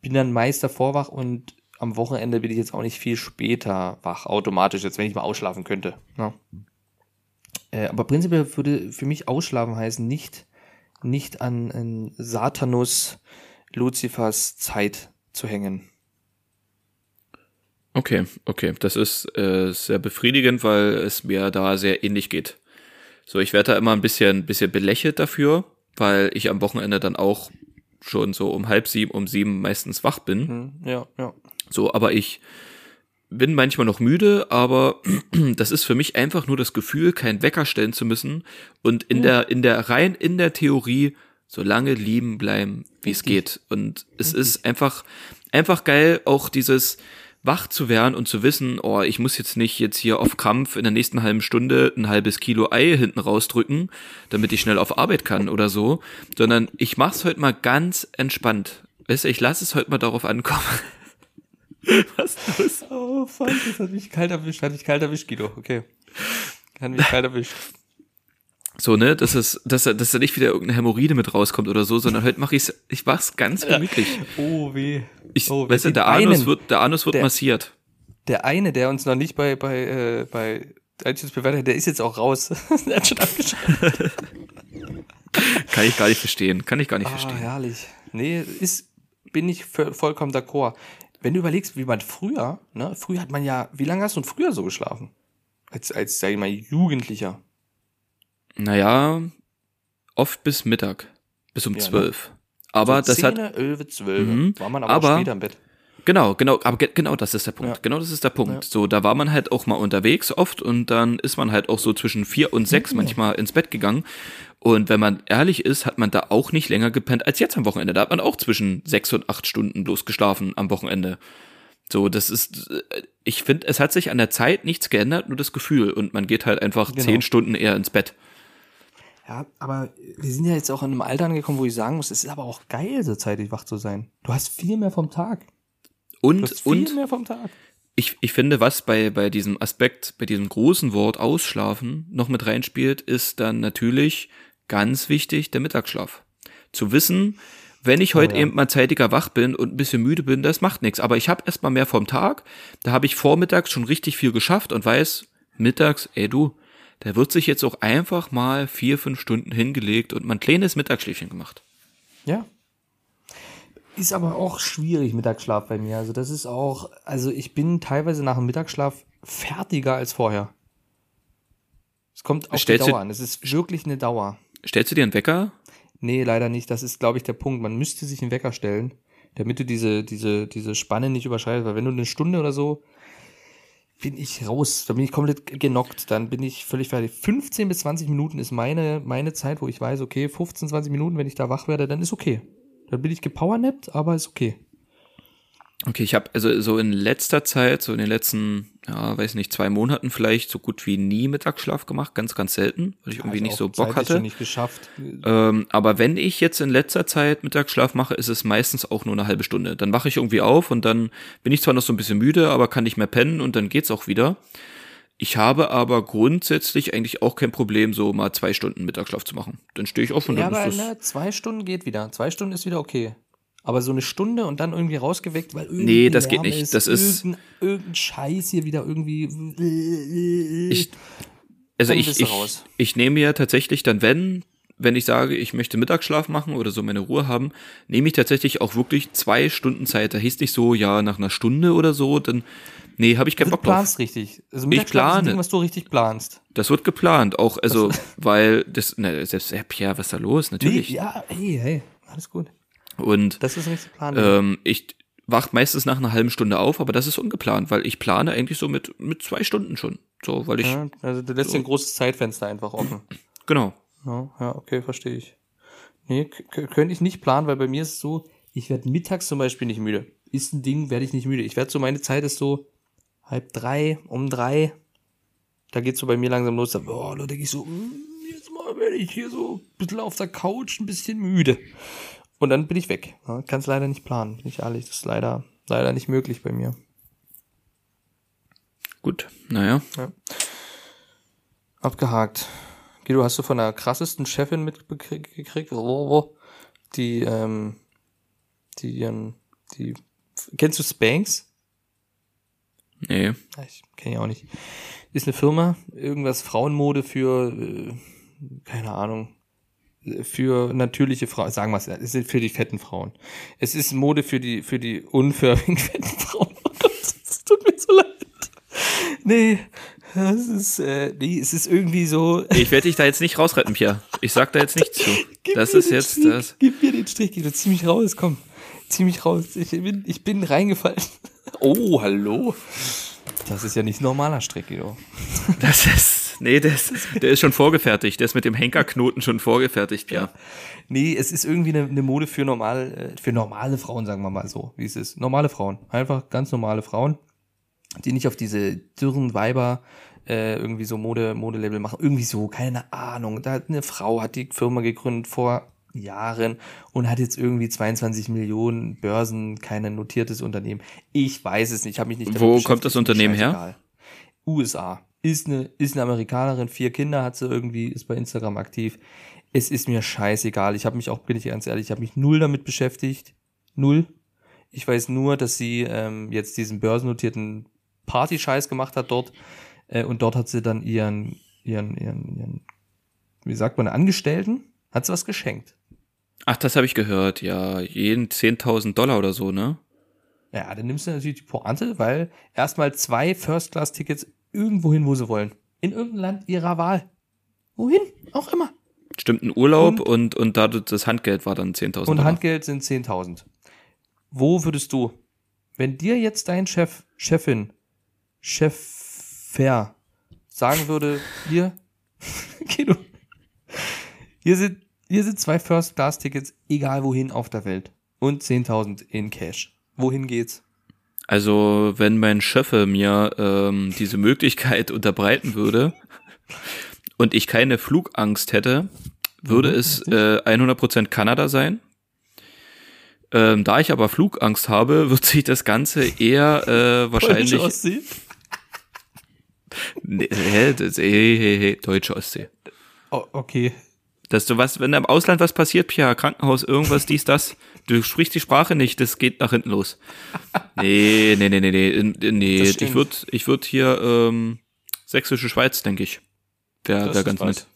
Bin dann meist davor wach und am Wochenende bin ich jetzt auch nicht viel später wach, automatisch, jetzt wenn ich mal ausschlafen könnte. Ne? Äh, aber prinzipiell würde für mich ausschlafen heißen, nicht, nicht an, an Satanus, Luzifers Zeit zu hängen. Okay, okay. Das ist äh, sehr befriedigend, weil es mir da sehr ähnlich geht. So, ich werde da immer ein bisschen, bisschen belächelt dafür, weil ich am Wochenende dann auch schon so um halb sieben, um sieben meistens wach bin. Hm, ja, ja. So, aber ich bin manchmal noch müde, aber das ist für mich einfach nur das Gefühl, keinen Wecker stellen zu müssen und in der, in der, rein in der Theorie so lange lieben bleiben, wie es geht. Und es ist einfach, einfach geil, auch dieses wach zu werden und zu wissen, oh, ich muss jetzt nicht jetzt hier auf Krampf in der nächsten halben Stunde ein halbes Kilo Ei hinten rausdrücken, damit ich schnell auf Arbeit kann oder so, sondern ich mach's heute mal ganz entspannt. Weißt du, ich lasse es heute mal darauf ankommen. Was los? Oh, fuck, das hat mich kalt erwischt, hat mich kalt erwischt, Guido, okay. Hat mich kalt erwischt. So, ne, dass es, dass, dass da nicht wieder irgendeine Hämorrhoide mit rauskommt oder so, sondern heute mache ich's, ich mach's ganz gemütlich. Oh, weh. Ich, oh, weißt du, der Anus einen- wird, der Anus wird der- massiert. Der eine, der uns noch nicht bei, bei, äh, bei iTunes bewertet hat, der ist jetzt auch raus. der hat schon abgeschrieben. Kann ich gar nicht verstehen. Kann ich gar nicht Ah, verstehen. herrlich. Nee, ist, bin ich vo- vollkommen d'accord. Wenn du überlegst, wie man früher, ne, früher hat man ja, wie lange hast du denn früher so geschlafen? Als, als, sag ich mal, Jugendlicher. Naja, oft bis Mittag. Bis um Ja, ne? zwölf. Aber so das hat, 10, 11, 12. Mhm. War man aber, Aber- auch später im Bett. Genau, genau, aber ge genau das ist der Punkt. Ja. Genau das ist der Punkt. Ja. So, da war man halt auch mal unterwegs oft und dann ist man halt auch so zwischen vier und sechs Mhm. manchmal ins Bett gegangen. Und wenn man ehrlich ist, hat man da auch nicht länger gepennt als jetzt am Wochenende. Da hat man auch zwischen sechs und acht Stunden bloß geschlafen am Wochenende. So, das ist, äh, ich finde, es hat sich an der Zeit nichts geändert, nur das Gefühl. Und man geht halt einfach Genau. zehn Stunden eher ins Bett. Ja, aber wir sind ja jetzt auch in einem Alter angekommen, wo ich sagen muss, es ist aber auch geil, so zeitig wach zu sein. Du hast viel mehr vom Tag. Du Und, hast viel und mehr vom Tag. ich, ich finde, was bei, bei diesem Aspekt, bei diesem großen Wort Ausschlafen noch mit reinspielt, ist dann natürlich ganz wichtig der Mittagsschlaf. Zu wissen, wenn ich heute ja. eben mal zeitiger wach bin und ein bisschen müde bin, das macht nichts. Aber ich habe erstmal mehr vom Tag. Da habe ich vormittags schon richtig viel geschafft und weiß, mittags, ey du, der wird sich jetzt auch einfach mal vier, fünf Stunden hingelegt und mein kleines Mittagsschläfchen gemacht. Ja. Ist aber auch schwierig, Mittagsschlaf bei mir. Also das ist auch, also ich bin teilweise nach dem Mittagsschlaf fertiger als vorher. Es kommt auf Stellst die du- Dauer an. Es ist wirklich eine Dauer. Stellst du dir einen Wecker? Nee, leider nicht. Das ist, glaube ich, der Punkt. Man müsste sich einen Wecker stellen, damit du diese, diese, diese Spanne nicht überschreitest. Weil wenn du eine Stunde oder so, bin ich raus. Dann bin ich komplett genockt. Dann bin ich völlig fertig. 15 bis 20 Minuten ist meine, meine Zeit, wo ich weiß, okay, 15, 20 Minuten, wenn ich da wach werde, dann ist okay. Dann bin ich gepowernappt, aber ist okay. Okay, ich habe also so in letzter Zeit, so in den letzten, ja, weiß nicht, zwei Monaten vielleicht so gut wie nie Mittagsschlaf gemacht, ganz, ganz selten, weil ich irgendwie nicht so Bock hatte. Nicht geschafft. Ähm, aber wenn ich jetzt in letzter Zeit Mittagsschlaf mache, ist es meistens auch nur eine halbe Stunde. Dann wache ich irgendwie auf und dann bin ich zwar noch so ein bisschen müde, aber kann nicht mehr pennen und dann geht's auch wieder. Ich habe aber grundsätzlich eigentlich auch kein Problem, so mal zwei Stunden Mittagsschlaf zu machen. Dann stehe ich auf und Ja, dann aber ist das. ne, zwei Stunden geht wieder. Zwei Stunden ist wieder okay. Aber so eine Stunde und dann irgendwie rausgeweckt, weil irgendwie Nee, das geht Lärm nicht. Ist, Das ist- irgendein, irgendein Scheiß hier wieder irgendwie. Ich, also ich, du ich, ich nehme ja tatsächlich dann, wenn, wenn ich sage, ich möchte Mittagsschlaf machen oder so meine Ruhe haben, nehme ich tatsächlich auch wirklich zwei Stunden Zeit. Da hieß nicht so, ja, nach einer Stunde oder so, dann, nee, habe ich keinen du Bock drauf. planst richtig. Also ist ein plane. Ding, was du richtig planst. Das wird geplant, auch, also, weil das, ne, selbst, ja, Pierre, was ist da los? Natürlich. Nee, ja, hey, hey, alles gut. Und Das ist richtig Plan. ähm, ich wach meistens nach einer halben Stunde auf, aber das ist ungeplant, weil ich plane eigentlich so mit, mit zwei Stunden schon. So, weil ich, ja, also du lässt dir ein großes Zeitfenster einfach offen. genau. Ja, ja okay, verstehe ich. Nee, könnte ich nicht planen, weil bei mir ist es so, ich werde mittags zum Beispiel nicht müde. Ist ein Ding, werde ich nicht müde. Ich werde so, meine Zeit ist so halb drei, um drei. Da geht's so bei mir langsam los. Da, boah, da denke ich so, mm, jetzt mal werde ich hier so ein bisschen auf der Couch ein bisschen müde. Und dann bin ich weg. Ja, Kann es leider nicht planen, bin ich ehrlich. Das ist leider, leider nicht möglich bei mir. Gut, naja. Abgehakt. Guido, hast du von der krassesten Chefin mitgekriegt? Die, ähm, die ihren, die, kennst du Spanx? Nee. Ja, Ich kenne ja auch nicht. Ist eine Firma, irgendwas Frauenmode für, äh, keine Ahnung, für natürliche Frauen, sagen wir es, es ist für die fetten Frauen. Es ist Mode für die, für die unförmigen fetten Frauen. Oh Gott, es tut mir so leid. Nee, das ist, äh, nee, es ist irgendwie so, Ich werde dich da jetzt nicht rausretten, Pierre. Ich sag da jetzt nichts zu. Gib Das mir ist den jetzt Strich, das. Gib mir den Strich, Guido, zieh mich raus, komm. Zieh mich raus. Ich bin, ich bin reingefallen. Oh, hallo. Das ist ja nicht normaler Strick, Guido. Das ist. Nee, das, der ist schon vorgefertigt. Der ist mit dem Henkerknoten schon vorgefertigt, Pierre. Nee, es ist irgendwie eine, eine Mode für normal, äh, für normale Frauen, sagen wir mal so, wie es ist. Normale Frauen. Einfach ganz normale Frauen, die nicht auf diese dürren Weiber äh, irgendwie so Mode, Modelabel machen. Irgendwie so, keine Ahnung. Da hat eine Frau, hat die Firma gegründet vor Jahren und hat jetzt irgendwie 22 Millionen Börsen, kein notiertes Unternehmen. Ich weiß es nicht, ich habe mich nicht Wo kommt das ist Unternehmen her? USA. Ist eine, ist eine Amerikanerin, vier Kinder hat sie irgendwie, ist bei Instagram aktiv. Es ist mir scheißegal. Ich habe mich auch, bin ich ganz ehrlich, ich habe mich null damit beschäftigt. Null. Ich weiß nur, dass sie ähm, jetzt diesen börsennotierten Party-Scheiß gemacht hat dort. Äh, und dort hat sie dann ihren, ihren, ihren, ihren, wie sagt man, Angestellten, hat sie was geschenkt. Ach, das habe ich gehört. Ja, jeden 10.000 Dollar oder so, ne? Ja, dann nimmst du natürlich die Pointe, weil erstmal zwei First-Class-Tickets irgendwo hin, wo sie wollen. In irgendein Land ihrer Wahl. Wohin? Auch immer. Stimmt, ein Urlaub und, und, da das Handgeld war dann 10.000 Und. Handgeld sind 10.000. Wo würdest du, wenn dir jetzt dein Chef, Chefin, Chef sagen würde, hier, Guido, hier sind, hier sind zwei First-Class-Tickets, egal wohin auf der Welt. Und 10.000 in Cash. Wohin geht's? Also, wenn mein Schöffe mir ähm, diese Möglichkeit unterbreiten würde und ich keine Flugangst hätte, würde Mhm, es äh, 100% Kanada sein. Ähm, da ich aber Flugangst habe, wird sich das Ganze eher äh, wahrscheinlich Deutsche Ostsee? Nee, hä, das, hey, hey, hey, deutsche Ostsee. Oh, okay. Dass du was, wenn im Ausland was passiert, Pia, Krankenhaus, irgendwas, dies, das, du sprichst die Sprache nicht, das geht nach hinten los. Nee, nee, nee, nee, nee, nee, nee. Das ich würde, ich würd hier, ähm, sächsische Schweiz, denke ich. Wäre Das wär ist ganz was. nett.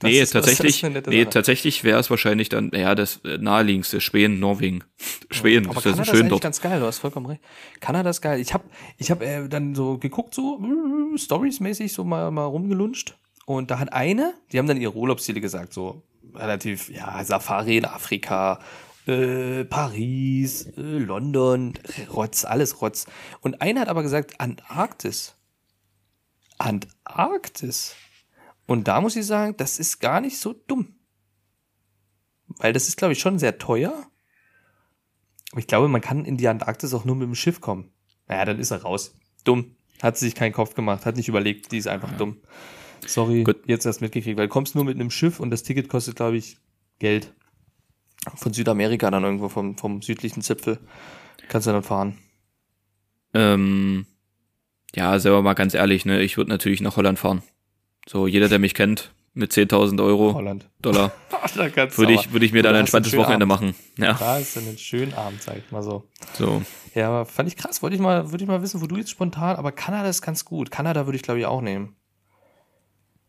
Das nee, ist das ist tatsächlich, nee, tatsächlich wäre es wahrscheinlich dann, ja, das naheliegendste, Schweden, Norwegen. Schweden, Aber das ist Kanada ist schön eigentlich dort. ganz geil, du hast vollkommen recht. Kanada ist geil. Ich habe ich hab, äh, dann so geguckt, so äh, Stories-mäßig so mal, mal rumgelunscht. Und da hat eine, die haben dann ihre Urlaubsziele gesagt, so relativ, ja, Safari in Afrika, äh, Paris, äh, London, Rotz, alles Rotz. Und eine hat aber gesagt, Antarktis. Antarktis. Und da muss ich sagen, das ist gar nicht so dumm. Weil das ist, glaube ich, schon sehr teuer. Aber ich glaube, man kann in die Antarktis auch nur mit dem Schiff kommen. Naja, dann ist er raus. Dumm. Hat sich keinen Kopf gemacht, hat nicht überlegt, die ist einfach dumm. Sorry, Gut. jetzt erst mitgekriegt, weil du kommst nur mit einem Schiff und das Ticket kostet, glaube ich, Geld. Von Südamerika dann irgendwo vom, vom südlichen Zipfel. Kannst du dann fahren. Ähm, ja, selber mal ganz ehrlich, ne, ich würde natürlich nach Holland fahren. So, jeder, der mich kennt, mit 10.000 Euro, Holland. Dollar, würde ich, würde ich mir dann ein entspanntes Wochenende Abend. machen. Ja, Da ist dann einen schönen Abend, sag ich mal so. so. Ja, aber fand ich krass. Wollte ich mal, würde ich mal wissen, wo du jetzt spontan, aber Kanada ist ganz gut. Kanada würde ich, glaube ich, auch nehmen.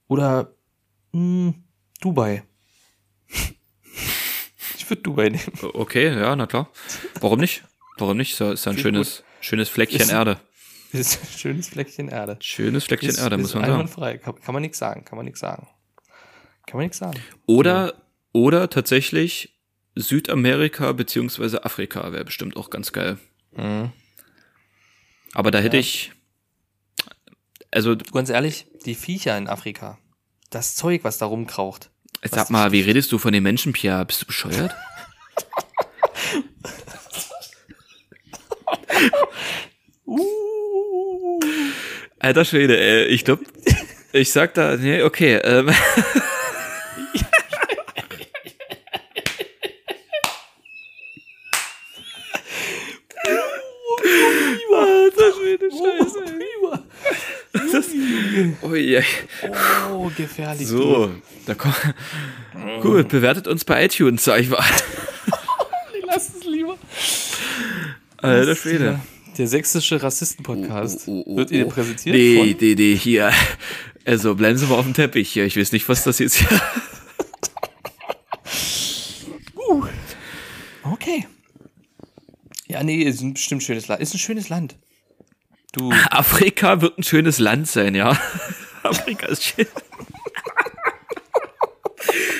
Oder mh, Dubai. ich würde Dubai nehmen. Okay, ja, na klar. Warum nicht? Warum nicht? So ist ja ein schönes, schönes Fleckchen Ist- Erde. Ist ein schönes Fleckchen Erde. Schönes Fleckchen Ist- Erde, ist muss man sagen. einwandfrei. Kann, kann man nichts sagen, kann man nichts sagen. Kann man nichts sagen. Oder, oder tatsächlich Südamerika beziehungsweise Afrika wäre bestimmt auch ganz geil. Mhm. Aber da hätte Ja. ich, also, Ganz ehrlich, die Viecher in Afrika, das Zeug, was da rumkraucht. sag mal, wie redest du von den Menschen, Pia? Bist du bescheuert? Uh, Alter Schwede, ey, ich glaub, ich sag da, nee, okay, ähm, Alter Schwede, scheiße. Oh, ja. Oh, gefährlich. du. So, da kommt, gut, bewertet uns bei iTunes, sag ich mal. Lass es lieber. Alter Schwede. Der sächsische Rassisten-Podcast Oh, oh, oh, wird Ihnen oh. präsentiert Nee, von... nee, nee, hier. Also, bleiben Sie mal auf dem Teppich hier. Ich weiß nicht, was das jetzt hier. Okay. Ja, nee, ist ein bestimmt schönes Land. Ist ein schönes Land. Du, Afrika wird ein schönes Land sein, ja. Afrika ist schön.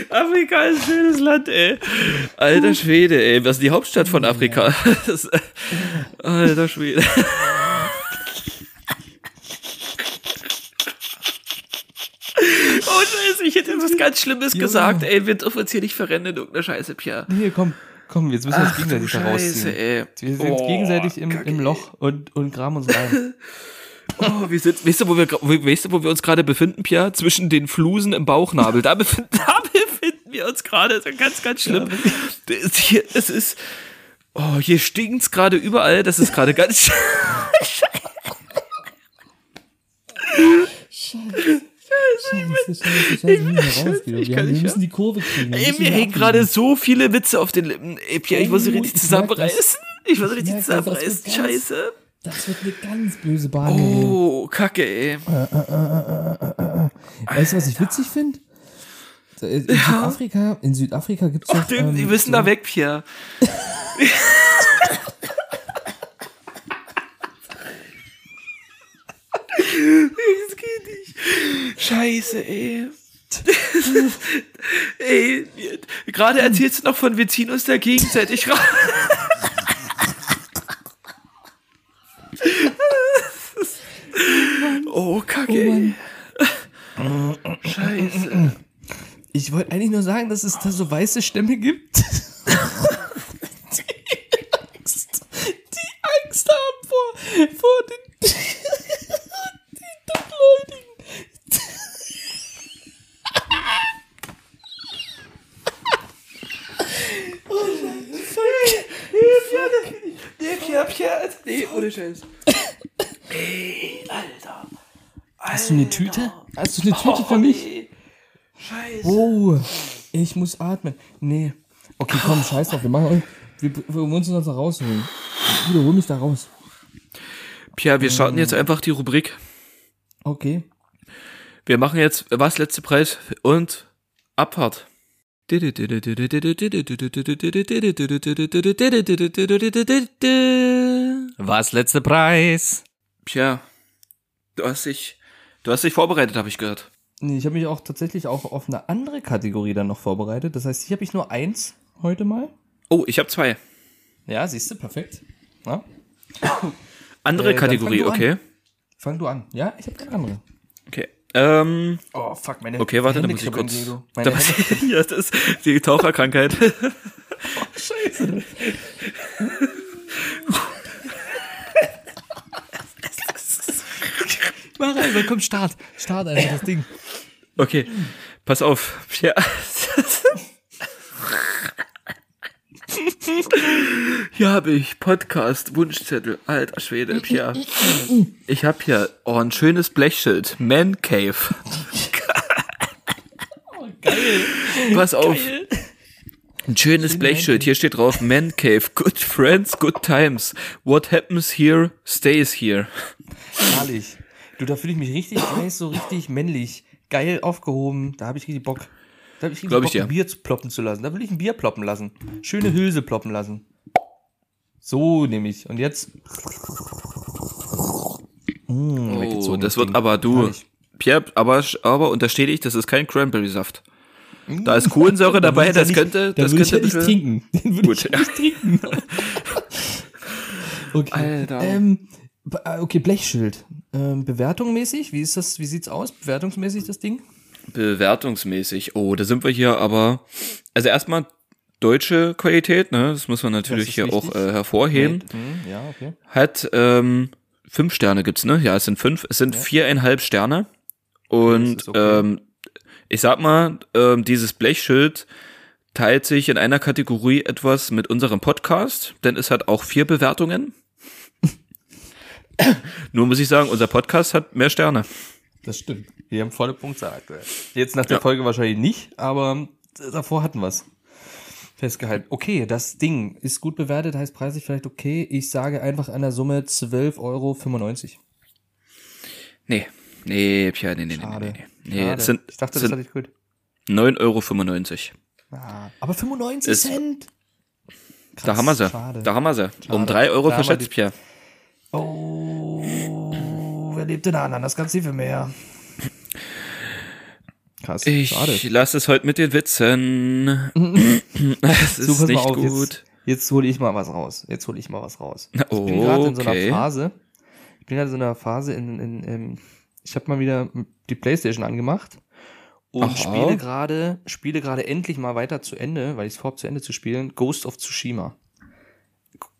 Afrika ist ein schönes Land, ey. Alter Schwede, ey. Was ist die Hauptstadt von Afrika? Das, alter Schwede. Oh Scheiße, ich hätte jetzt was ganz Schlimmes gesagt, ey. Wir dürfen uns hier nicht verrennen in irgendeiner Scheiße, Pia. hier, komm, komm, jetzt müssen wir uns gegenseitig da Scheiße, rausziehen. ey. Wir sind Oh, gegenseitig im, im Loch und, und graben uns rein. Oh, wir sind, weißt du, wo wir, weißt du, wo wir uns gerade befinden, Pia? Zwischen den Flusen im Bauchnabel. Da befinden, da befinden wir uns gerade. Das ist ganz, ganz schlimm. Das ist hier, es ist, oh, hier stinkt's gerade überall. Das ist gerade ganz, Scheiße, scheiße, scheiße, wir rausgehen. ich Wir, wir nicht müssen die Kurve kriegen. Wir ey, mir hängen gerade so viele Witze auf den Lippen. Ey, Pia, ich muss sie Oh, richtig ich zusammenreißen. Ich muss richtig zusammenreißen. Scheiße. Das wird eine ganz böse Bahn. Oh, Kacke, ey. Weißt du, was ich witzig finde? In Südafrika, in Südafrika gibt es Ach, die, die müssen da weg, Pia. Scheiße, ey. ey, gerade erzählst du noch von wir ziehen uns da gegenseitig raus. oh, Kacke. ey. Scheiße. Ich wollte eigentlich nur sagen, dass es da so weiße Stämme gibt. die Angst, die Angst haben vor, vor den, den Dunkelhäutigen. Nee, Pia, Pia, nee, ohne Scheiß. Ey, Alter. Hast du eine Tüte? Hast du eine Tüte für mich? Ey, Scheiße. Oh, ich muss atmen. Nee. Okay, komm, scheiß drauf. Wir machen wir, wir wollen uns das da rausholen. Bruder, hol mich da raus. Pia, wir starten jetzt einfach die Rubrik. Okay. Wir machen jetzt was letzte Preis und Abfahrt. Was letzter Preis? Pia, du hast dich, du hast dich vorbereitet, habe ich gehört. Nee, ich habe mich auch tatsächlich auch auf eine andere Kategorie dann noch vorbereitet. Das heißt, hier habe ich nur eins heute mal. Oh, ich habe zwei. Ja, siehst du, perfekt. Ja, Andere Äh, Kategorie, fang du an. okay. fang du an. Ja, ich habe eine andere. Okay. Ähm, Oh, fuck, meine okay, warte, da Hände muss ich kurz. Da muss ich, ja, das ist die Taucherkrankheit. Scheiße. Mach einfach, komm, Start. Start einfach das Ding. Okay, pass auf. Ja. Hier habe ich Podcast, Wunschzettel, alter Schwede, Pierre. Ich habe hier oh, ein schönes Blechschild, Man Cave. Geil. Pass auf. Ein schönes Blechschild, hier steht drauf, Man Cave, good friends, good times. What happens here, stays here. Herrlich. Du, da fühle ich mich richtig nice, so richtig männlich. Geil aufgehoben. Da habe ich richtig Bock. Da habe ich Glaub Bock, ich dir. ein Bier ploppen zu lassen. Da will ich ein Bier ploppen lassen. Schöne Hülse ploppen lassen. So nämlich. Und jetzt. Mmh, Oh, das wird Ding. aber du. Pierre, aber, aber unterstehe ich, das ist kein Cranberry-Saft. Da ist Kohlensäure dabei, Da das ich könnte, das würde ich könnte ja ein nicht trinken. Den würde Gut, ich ja nicht trinken. Okay. Alter. Ähm, äh, okay, Blechschild. Ähm, bewertungmäßig, wie ist das, wie sieht's aus? Bewertungsmäßig das Ding? Bewertungsmäßig. Oh, da sind wir hier aber. Also erstmal deutsche Qualität, ne? Das muss man natürlich hier wichtig. auch äh, hervorheben. Hm, ja, okay. Hat ähm, fünf Sterne gibt's, ne? Ja, es sind fünf. Es sind viereinhalb Sterne. Und okay. ähm, ich sag mal, ähm, dieses Blechschild teilt sich in einer Kategorie etwas mit unserem Podcast, denn es hat auch vier Bewertungen. Nur muss ich sagen, unser Podcast hat mehr Sterne. Das stimmt. Wir haben volle Punktzahl aktuell. Jetzt nach der Ja. Folge wahrscheinlich nicht, aber davor hatten wir's. Festgehalten. Okay, das Ding ist gut bewertet, heißt preislich vielleicht okay. Ich sage einfach an der Summe 12,95 Euro. Nee, nee, Pia, nee, nee, nee, Schade. nee, nee. Nee, es sind, ich dachte, das hatte ich gut. 9,95 Euro. Ah, aber 95 Ist- Cent. Krass, Da haben wir sie. Schade. Da haben wir sie. Um Schade. drei Euro Da haben wir verschätzt, Pierre. Oh, wer lebt denn an? Das ganze für mehr. Krass. Ich Schade. lasse es heute mit den Witzen. Es ist So, pass mal nicht auf, gut. Jetzt, jetzt hole ich mal was raus. Jetzt hole ich mal was raus. Ich bin gerade in so einer Okay. Phase. Ich bin gerade in so einer Phase in, in, in ich habe mal wieder die Playstation angemacht und Aha. spiele gerade, spiele gerade endlich mal weiter zu Ende, weil ich es vorhabe zu Ende zu spielen, Ghost of Tsushima.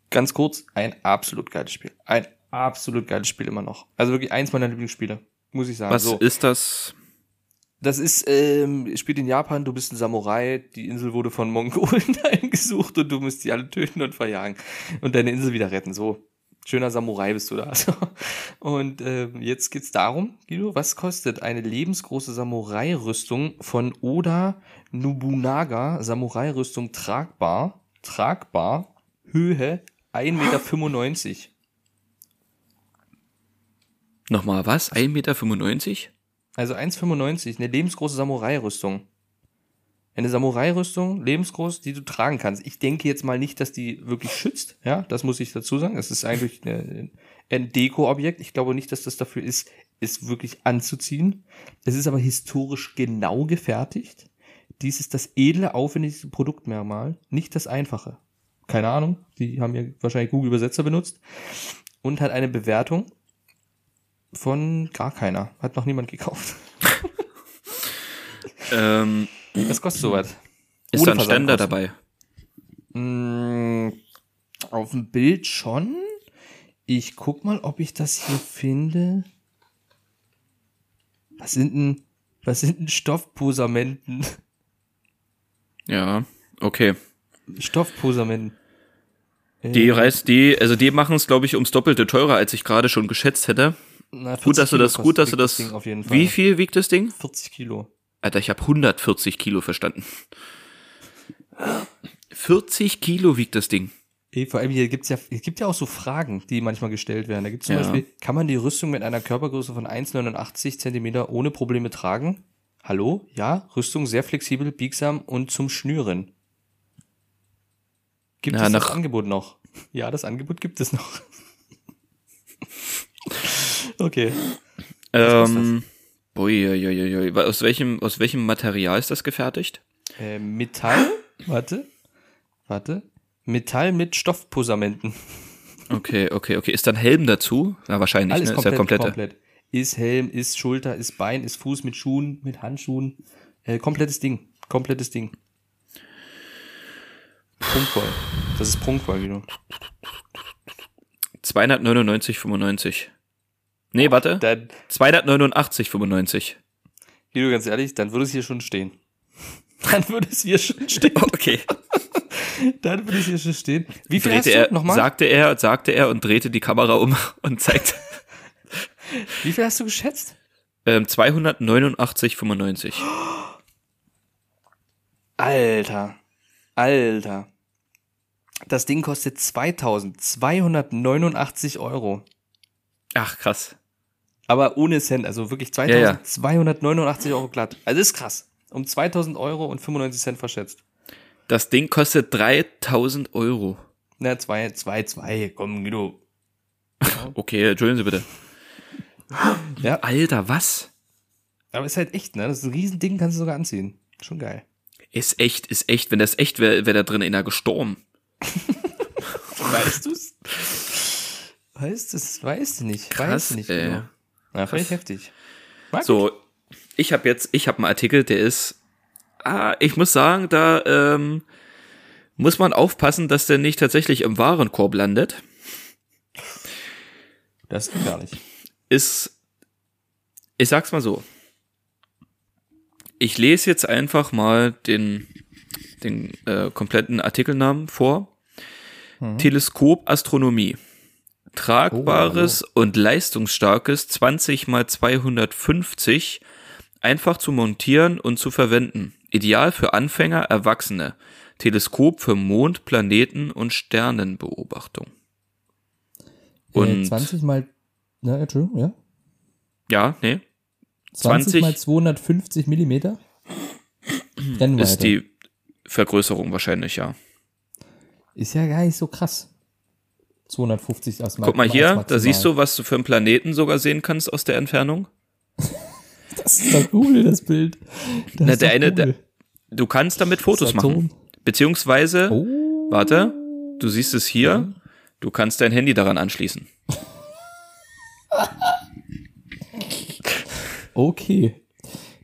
Ganz kurz, ein absolut geiles Spiel. Ein absolut geiles Spiel immer noch. Also wirklich eins meiner Lieblingsspiele, muss ich sagen. Was so. ist das? Das ist, ähm, spielt in Japan, du bist ein Samurai, die Insel wurde von Mongolen eingesucht und du musst die alle töten und verjagen und deine Insel wieder retten. So, schöner Samurai bist du da. So. Und ähm, jetzt geht's darum, Guido, was kostet eine lebensgroße Samurai-Rüstung von Oda Nobunaga, Samurai-Rüstung tragbar, tragbar, Höhe 1,95 Meter. Nochmal was? 1,95 Meter? Also 1,95, eine lebensgroße Samurai-Rüstung. Eine Samurai-Rüstung, lebensgroß, die du tragen kannst. Ich denke jetzt mal nicht, dass die wirklich schützt, ja, das muss ich dazu sagen. Das ist eigentlich eine, ein Deko-Objekt. Ich glaube nicht, dass das dafür ist, es wirklich anzuziehen. Es ist aber historisch genau gefertigt. Dies ist das edle, aufwendigste Produktmerkmal, nicht das einfache. Keine Ahnung, die haben ja wahrscheinlich Google-Übersetzer benutzt. Und hat eine Bewertung von gar keiner. Hat noch niemand gekauft. Ähm, Was kostet sowas? ist Ohne da ein Ständer dabei? Mm, auf dem Bild schon. Ich guck mal, ob ich das hier finde. Was sind denn, was sind denn Stoffposamenten? Ja, okay. Stoffposamenten. Die reißt die, also die machen es, glaube ich, ums Doppelte teurer, als ich gerade schon geschätzt hätte. Na, Gut, 40 dass du das, gut, dass du das. Fall. Wie viel wiegt das Ding? 40 Kilo. Alter, ich habe 140 Kilo verstanden. 40 Kilo wiegt das Ding. Vor allem hier gibt's ja, es gibt ja auch so Fragen, die manchmal gestellt werden. Da gibt's zum Ja. Beispiel, kann man die Rüstung mit einer Körpergröße von 1,89 Zentimeter ohne Probleme tragen? Hallo? Ja, Rüstung sehr flexibel, biegsam und zum Schnüren. Gibt Ja, es das Angebot noch? Ja, das Angebot gibt es noch. okay. Ähm, uiuiuiui. Aus welchem, aus welchem Material ist das gefertigt? Äh, Metall, warte, warte. Metall mit Stoffposamenten. Okay, okay, okay. Ist dann Helm dazu? Na, wahrscheinlich, Alles ne? komplett, ist ja komplette. komplett. Ist Helm, ist Schulter, ist Bein, ist Fuß mit Schuhen, mit Handschuhen. Äh, komplettes Ding. Komplettes Ding. Prunkvoll. Das ist prunkvoll, Guido. 299,95. Nee, warte. Dann, 289,95. Guido, ganz ehrlich, dann würde es hier schon stehen. Dann würde es hier schon stehen. Okay. Dann würde es hier schon stehen. Wie viel Drehte hast du nochmal? sagte er, sagte er und drehte die Kamera um und zeigte Wie viel hast du geschätzt? ähm, 289,95. Alter. Alter. Das Ding kostet 2289 Euro. Ach, krass. Aber ohne Cent, also wirklich Ja, ja. 2289 Euro glatt. Also ist krass. Um 2000 Euro und 95 Cent verschätzt. Das Ding kostet 3000 Euro. Na, zwei, zwei, zwei. Komm, Guido. Okay, entschuldigen Sie bitte. Ja. Alter, was? Aber ist halt echt, ne? Das ist ein Riesending, kannst du sogar anziehen. Schon geil. Ist echt, ist echt. Wenn das echt wäre, wäre da drin einer gestorben. Weißt du's? Weißt du's? Weißt du nicht. Krass, weißt du nicht. ey. Ja, völlig heftig. Mag So, ich habe jetzt, ich habe einen Artikel, der ist, ah, ich muss sagen, da ähm, muss man aufpassen, dass der nicht tatsächlich im Warenkorb landet. Das geht gar nicht. Ist, ich sag's mal so. Ich lese jetzt einfach mal den, den äh, kompletten Artikelnamen vor. Teleskop Astronomie. Tragbares und leistungsstarkes 20 mal 250, einfach zu montieren und zu verwenden. Ideal für Anfänger, Erwachsene. Teleskop für Mond, Planeten und Sternenbeobachtung. Und äh, 20 mal, na, Entschuldigung, ja? ja, nee, 20, 20 mal 250 Millimeter? Brennweite. ist die Vergrößerung wahrscheinlich, ja. Ist ja gar nicht so krass. 250 als Guck mal hier, da siehst du, was du für einen Planeten sogar sehen kannst aus der Entfernung. Das ist doch cool, das Bild. Das Na, der eine, cool. der, du kannst damit Fotos machen. Beziehungsweise, Oh. warte, du siehst es hier, du kannst dein Handy daran anschließen. Okay.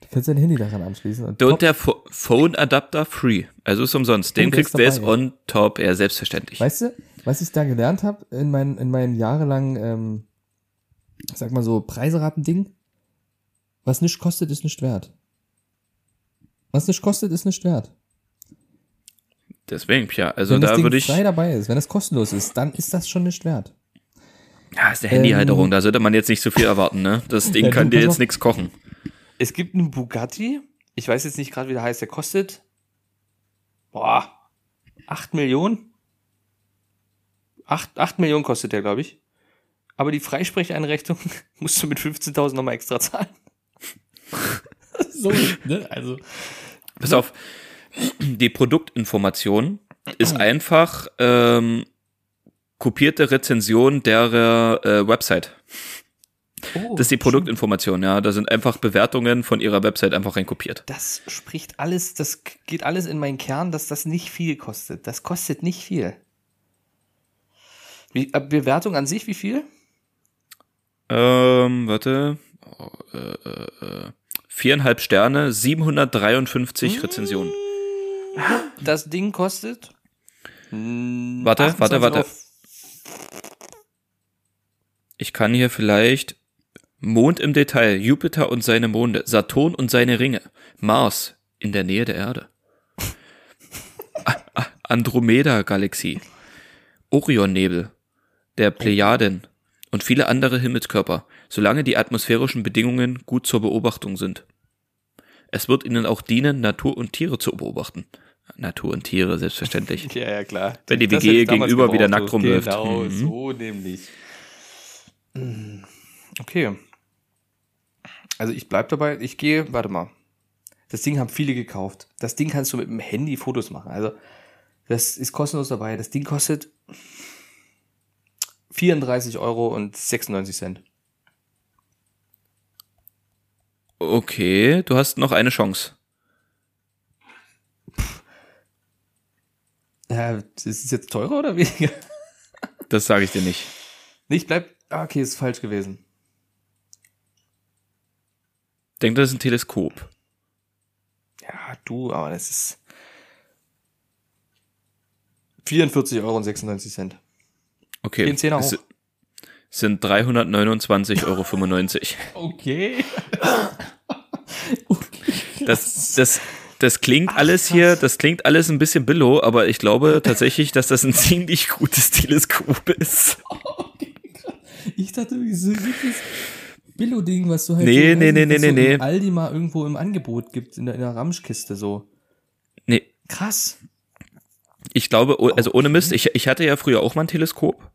Du kannst dein Handy daran anschließen. Und Und der Pho- Phone Adapter free. Also ist umsonst. Den Oh, kriegst du jetzt ja. on top, ja, selbstverständlich. Weißt du, was ich da gelernt habe in meinen, in meinen jahrelangen, ähm, ich sag mal so, Preiseraten-Ding? Was nicht kostet, ist nicht wert. Was nicht kostet, ist nicht wert. Deswegen, ja, also wenn das da Ding würde ich, frei dabei ist, wenn es kostenlos ist, dann ist das schon nicht wert. ja, ist eine Handyhalterung, Ähm, da sollte man jetzt nicht so viel erwarten, ne? Das Ding Ja, du, kann dir jetzt nichts kochen. Es gibt einen Bugatti. Ich weiß jetzt nicht gerade, wie der heißt. Der kostet, boah, 8 Millionen? 8, 8 Millionen kostet der, glaube ich. Aber die Freisprecheinrichtung musst du mit 15.000 nochmal extra zahlen. So, ne? Also. Pass auf, die Produktinformation ist einfach ähm, kopierte Rezension der äh, Website. Oh, Das ist die Produktinformation, ja. Da sind einfach Bewertungen von ihrer Website einfach reinkopiert. Das spricht alles, das geht alles in meinen Kern, dass das nicht viel kostet. Das kostet nicht viel. Wie, äh, Bewertung an sich, wie viel? Ähm, warte. Oh, äh, äh, äh. Viereinhalb Sterne, 753 Rezensionen. Das Ding kostet. mm, Warte, warte, 28 warte. Ich kann hier vielleicht Mond im Detail, Jupiter und seine Monde, Saturn und seine Ringe, Mars in der Nähe der Erde, Andromeda-Galaxie, Orionnebel, der Plejaden und viele andere Himmelskörper, solange die atmosphärischen Bedingungen gut zur Beobachtung sind. Es wird ihnen auch dienen, Natur und Tiere zu beobachten. Natur und Tiere, selbstverständlich. Ja, ja, klar. Wenn die Das WG gegenüber wieder nackt rumläuft. Genau, Mhm. so nämlich. Mm, Okay. Also ich bleib dabei, ich gehe, warte mal. Das Ding haben viele gekauft. Das Ding kannst du mit dem Handy Fotos machen. Also das ist kostenlos dabei. Das Ding kostet 34 Euro und 96 Cent. Okay, du hast noch eine Chance. Ja, ist es jetzt teurer oder weniger? Das sage ich dir nicht. Nicht bleibt. Ah, okay, ist falsch gewesen. Denk, das ist ein Teleskop. Ja, du, aber das ist. 44,96 Euro. Okay. Den Zehner hoch. sind 329,95 Euro. Okay. Okay. Das, das, das klingt alles hier, das klingt alles ein bisschen billow, aber ich glaube tatsächlich, dass das ein ziemlich gutes Teleskop ist. Okay. Ich dachte, wie so dieses Billo-Ding, was du halt Nee, so, nee, nee, nee, so nee. im Aldi mal irgendwo im Angebot gibt, in der, in der Ramschkiste so. Nee, Krass. ich glaube, also ohne Mist, ich, ich hatte ja früher auch mal ein Teleskop.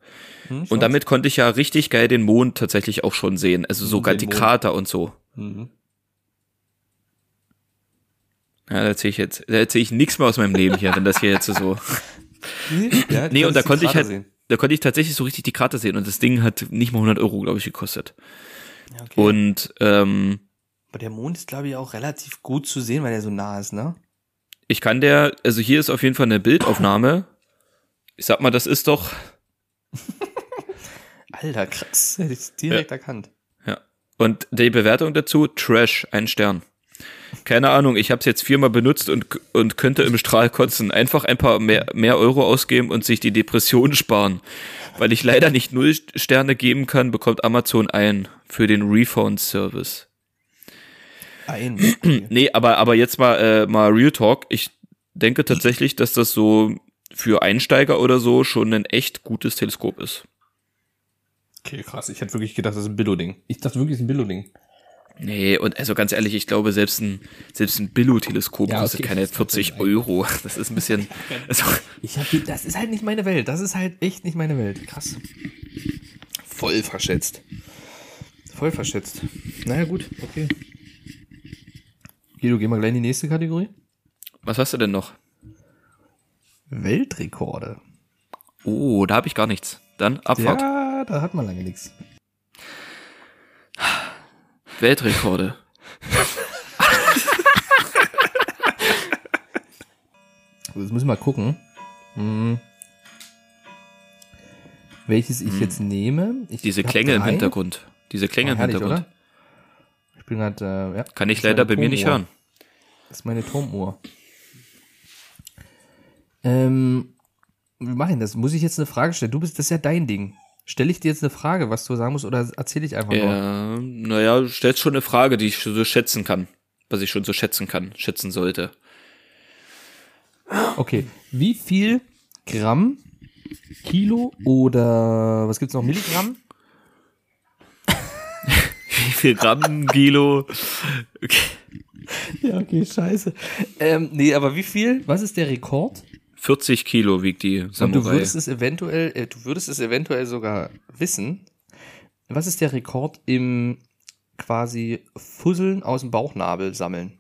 Hm, Und damit konnte ich ja richtig geil den Mond tatsächlich auch schon sehen. Also sogar Den die Mond. Krater und so. Mhm. Ja, da erzähle ich jetzt, da erzähle ich nichts mehr aus meinem Leben hier, wenn das hier jetzt so. Ja, Nee, und da konnte ich halt, sehen. da konnte ich tatsächlich so richtig die Krater sehen. Und das Ding hat nicht mal 100 Euro, glaube ich, gekostet. Ja, okay. Und ähm, Aber der Mond ist, glaube ich, auch relativ gut zu sehen, weil er so nah ist, ne? ich kann der, also hier ist auf jeden Fall eine Bildaufnahme. Ich sag mal, das ist doch, Alter, krass. Hätte ich direkt erkannt. ja. Und die Bewertung dazu, Trash, ein Stern. Keine Ahnung, ich habe es jetzt viermal benutzt und, und könnte im Strahl kotzen. Einfach ein paar mehr, mehr Euro ausgeben und sich die Depression sparen. Weil ich leider nicht null Sterne geben kann, bekommt Amazon ein für den Refund-Service. Ein. Okay. Nee, aber, aber jetzt mal, äh, mal Real Talk. Ich denke tatsächlich, dass das so für Einsteiger oder so schon ein echt gutes Teleskop ist. Okay, krass. Ich hätte wirklich gedacht, das ist ein Billo-Ding. Ich dachte wirklich, das ist ein Billo-Ding. Nee, und also ganz ehrlich, ich glaube, selbst ein, selbst ein Billo-Teleskop Ja, kostet okay, keine das kann 40 sein. Euro. Das ist ein bisschen, also, Ich hab, das ist halt nicht meine Welt. Das ist halt echt nicht meine Welt. Krass. Voll verschätzt. Voll verschätzt. Naja, gut, okay. Guido, gehen wir gleich in die nächste Kategorie. was hast du denn noch? Weltrekorde. Oh, da habe ich gar nichts. Dann Abfahrt. Ja, da hat man lange nichts. Weltrekorde. So, Jetzt müssen wir mal gucken. Hm. Welches ich jetzt nehme. Ich Diese Klänge im drei. Hintergrund. Diese Klänge Oh, im herrlich, Hintergrund. oder? Ich bin gerade, äh, ja. Kann ich leider bei mir nicht hören. Das ist meine Turmuhr. Ähm, wie mache ich das? Muss ich jetzt eine Frage stellen? Du bist, das ist ja dein Ding. Stelle ich dir jetzt eine Frage, was du sagen musst, oder erzähle ich einfach nur? Ja, naja, du stellst schon eine Frage, die ich so schätzen kann. Was ich schon so schätzen kann, schätzen sollte. Okay. Wie viel Gramm, Kilo oder was gibt's noch? Milligramm? Wie viel Gramm, Kilo? Okay. Ja, okay, scheiße. Ähm, nee, aber wie viel? Was ist der Rekord? 40 Kilo wiegt die Und du Samurai. würdest es eventuell, äh, du würdest es eventuell sogar wissen. Was ist der Rekord im quasi Fusseln aus dem Bauchnabel sammeln.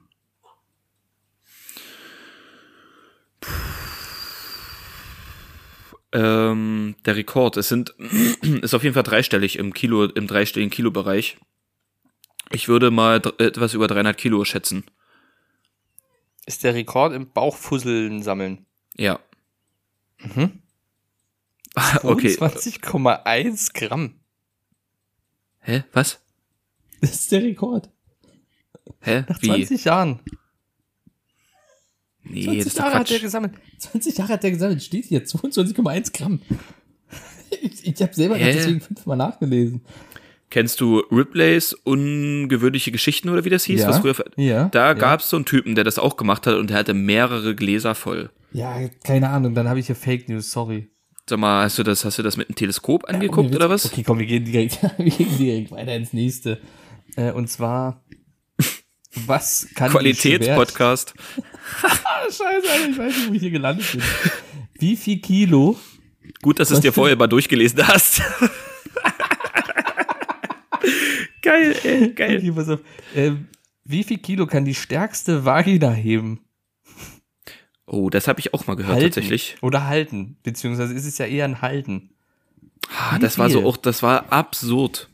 Ähm, der Rekord, es sind, ist auf jeden Fall dreistellig im Kilo, im dreistelligen Kilobereich. Ich würde mal etwas über 300 Kilo schätzen. Ist der Rekord im Bauchfusseln sammeln. Ja. Mhm. Okay. 22,1 Gramm. Hä? Was? Das ist der Rekord. Hä? Nach Wie? 20 Jahren. Nee, 20 das ist Jahre hat er Quatsch. gesammelt. 20 Jahre hat der gesammelt. Steht hier 22,1 Gramm. Ich, ich habe selber Hä? deswegen fünfmal nachgelesen. Kennst du Ripleys ungewöhnliche Geschichten oder wie das hieß? Ja. Was früher, Ja. da ja. gab's so einen Typen, der das auch gemacht hat und der hatte mehrere Gläser voll. Ja, keine Ahnung. Dann habe ich hier Fake News. Sorry. Sag mal, hast du das, hast du das mit einem Teleskop angeguckt Witz. oder was? Okay, komm, wir gehen direkt, wir gehen direkt weiter ins nächste. Äh, und zwar, was kann Qualitätspodcast. Scheiße, Alter, ich weiß nicht, wo ich hier gelandet bin. Wie viel Kilo? Gut, dass du es dir vorher mal durchgelesen hast. geil, ey, geil. Okay, pass auf. Ähm, wie viel Kilo kann die stärkste Vagina heben? Oh, das habe ich auch mal gehört Halten. tatsächlich. Oder halten. Beziehungsweise ist es ja eher ein Halten. Ah, das war so viel? auch, das war absurd.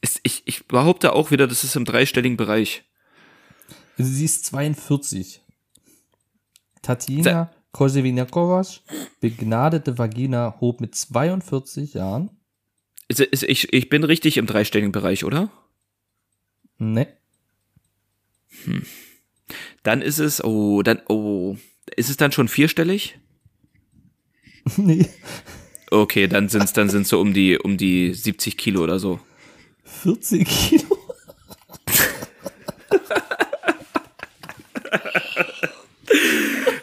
Ist, ich, ich behaupte auch wieder, das ist im dreistelligen Bereich. Also sie ist 42. Tatina Kosevinakova, begnadete Vagina, hob mit 42 Jahren. Ist, ist, ich, ich bin richtig im dreistelligen Bereich, oder? Ne. Dann ist es, oh, dann, oh, ist es dann schon vierstellig? nee, Okay, dann sind's, dann sind's so um die, um die 70 Kilo oder so. 40 Kilo.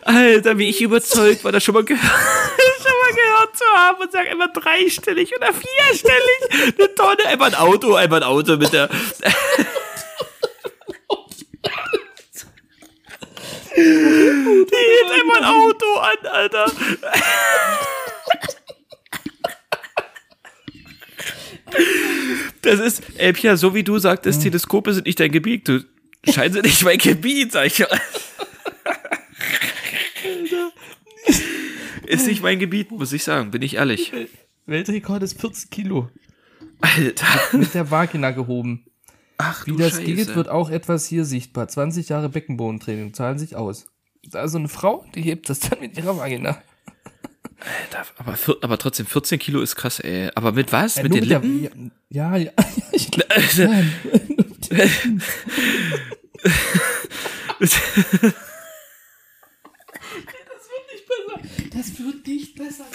Alter, wie ich überzeugt war, das schon mal gehört, schon mal gehört zu haben und sag immer dreistellig oder vierstellig. Eine Tonne, einfach ein Auto, einfach ein Auto mit der. Die hebt einfach ein Auto an, Alter. Das ist, ey, Pia, so wie du sagtest, Teleskope sind nicht dein Gebiet. Du scheinst nicht mein Gebiet, sag ich. Ist nicht mein Gebiet, muss ich sagen, bin ich ehrlich. Weltrekord ist 40 Kilo. Alter. Mit der Vagina gehoben. Ach, Wie das Scheiße. geht, wird auch etwas hier sichtbar. 20 Jahre Beckenbodentraining zahlen sich aus. Da ist so eine Frau, die hebt das dann mit ihrer Vagina. Alter, aber, aber trotzdem, 14 Kilo ist krass, ey. Aber mit was? Ja, mit den der- Lippen? Ja, ja. Ich, Alter. nein. Das wird nicht besser.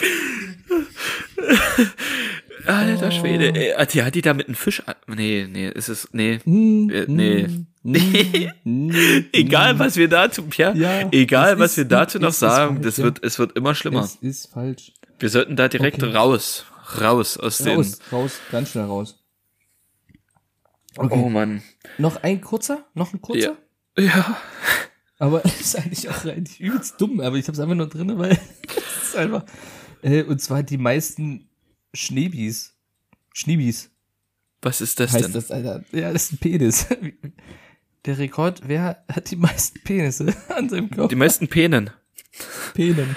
Alter Schwede, ey. Hat die, hat die da mit einem Fisch an? Nee, nee, ist es, nee. Äh, nee. Nee. Egal, was wir dazu, ja, Ja, egal, was ist- wir dazu noch sagen, falsch, das ja. wird, es wird immer schlimmer. Es ist falsch. Wir sollten da direkt Okay. raus, raus aus Raus, raus, ganz schnell raus. den, oh Mann. Noch ein kurzer? Noch ein kurzer? Ja. Ja. Aber ist eigentlich auch eigentlich übelst dumm, aber ich hab's einfach nur drin, weil es ist einfach. Äh, und zwar die meisten Schneebis. Schneebis Was ist das heißt denn? das, Alter. Ja, das ist ein Penis. Der Rekord, wer hat die meisten Penisse an seinem Körper? Die meisten Penen. Penen.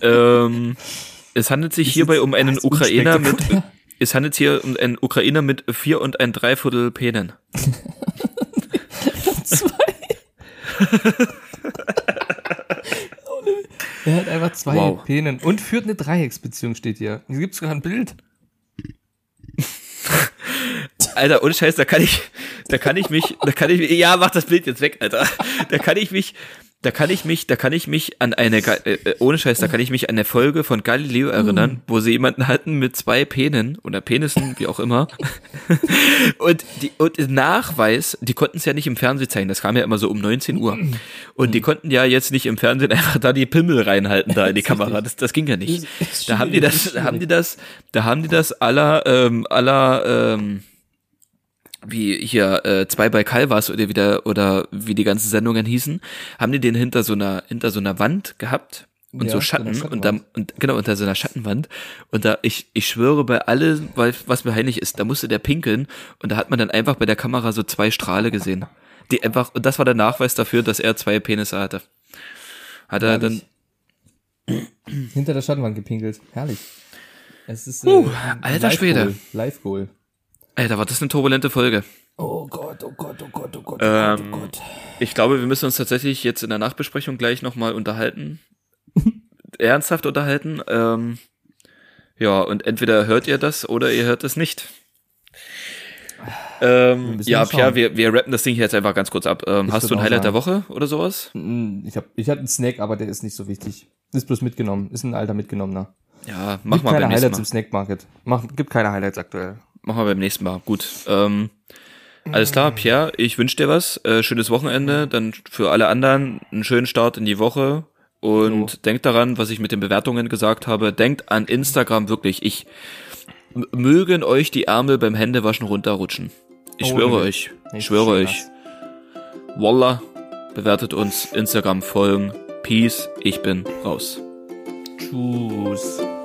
ähm, es handelt sich hierbei um einen Ukrainer mit, es handelt hier um einen Ukrainer mit vier und ein Dreiviertel Penen. Zwei. er hat einfach zwei Wow. Penen und führt eine Dreiecksbeziehung, steht hier. Hier gibt's sogar ein Bild. Alter, ohne Scheiß, da kann ich, da kann ich mich, da kann ich mich, ja, mach das Bild jetzt weg, Alter. Da kann ich mich, da kann ich mich, da kann ich mich an eine, äh, äh, ohne Scheiß, da kann ich mich an eine Folge von Galileo erinnern, wo sie jemanden hatten mit zwei Penen oder Penissen, wie auch immer. Und die, und Nachweis, die konnten es ja nicht im Fernsehen zeigen, das kam ja immer so um 19 Uhr. Und die konnten ja jetzt nicht im Fernsehen einfach da die Pimmel reinhalten da in die Kamera. Das, das ging ja nicht. Da haben die das, da haben die das, da haben die das aller, ähm, aller, ähm, wie hier äh, zwei bei Calvas oder wieder oder wie die ganzen Sendungen hießen, haben die den hinter so einer hinter so einer Wand gehabt und Ja, so Schatten und da Schattenwand. und genau unter so einer Schattenwand und da ich ich schwöre bei alle weil was mir heilig ist, da musste der pinkeln und da hat man dann einfach bei der Kamera so zwei Strahle gesehen, die einfach und das war der Nachweis dafür, dass er zwei Penisse hatte. Hat er dann. Hinter der Schattenwand gepinkelt. Herrlich. Es ist Uh, ein alter. Schwede. Live-Goal. Alter, war das eine turbulente Folge. Oh Gott, oh Gott, oh Gott, oh Gott, oh Ähm, Gott, oh Gott. Ich glaube, wir müssen uns tatsächlich jetzt in der Nachbesprechung gleich nochmal unterhalten. Ernsthaft unterhalten. Ähm, ja, und entweder hört ihr das oder ihr hört es nicht. Ähm, ja. Pia, wir, wir rappen das Ding hier jetzt einfach ganz kurz ab. Ähm, hast du ein Highlight der sagen. Woche oder sowas? Mm, Ich, hab, ich hatte einen Snack, aber der ist nicht so wichtig. Ist bloß mitgenommen. Ist ein alter mitgenommener. Ja, mach Gibt mal keine beim nächsten Highlights Mal. im Snack Market. Mach, gibt keine Highlights aktuell. Machen wir beim nächsten Mal. Gut. Ähm, alles klar, Pierre, ich wünsche dir was. Äh, schönes Wochenende. Dann für alle anderen einen schönen Start in die Woche. Und So. denkt daran, was ich mit den Bewertungen gesagt habe. Denkt an Instagram wirklich. Ich mögen euch die Ärmel beim Händewaschen runterrutschen. Ich Oh, schwöre nee. euch. Ich Nicht schwöre euch. Wallah, bewertet uns, Instagram folgen. Peace, ich bin raus. Tschüss.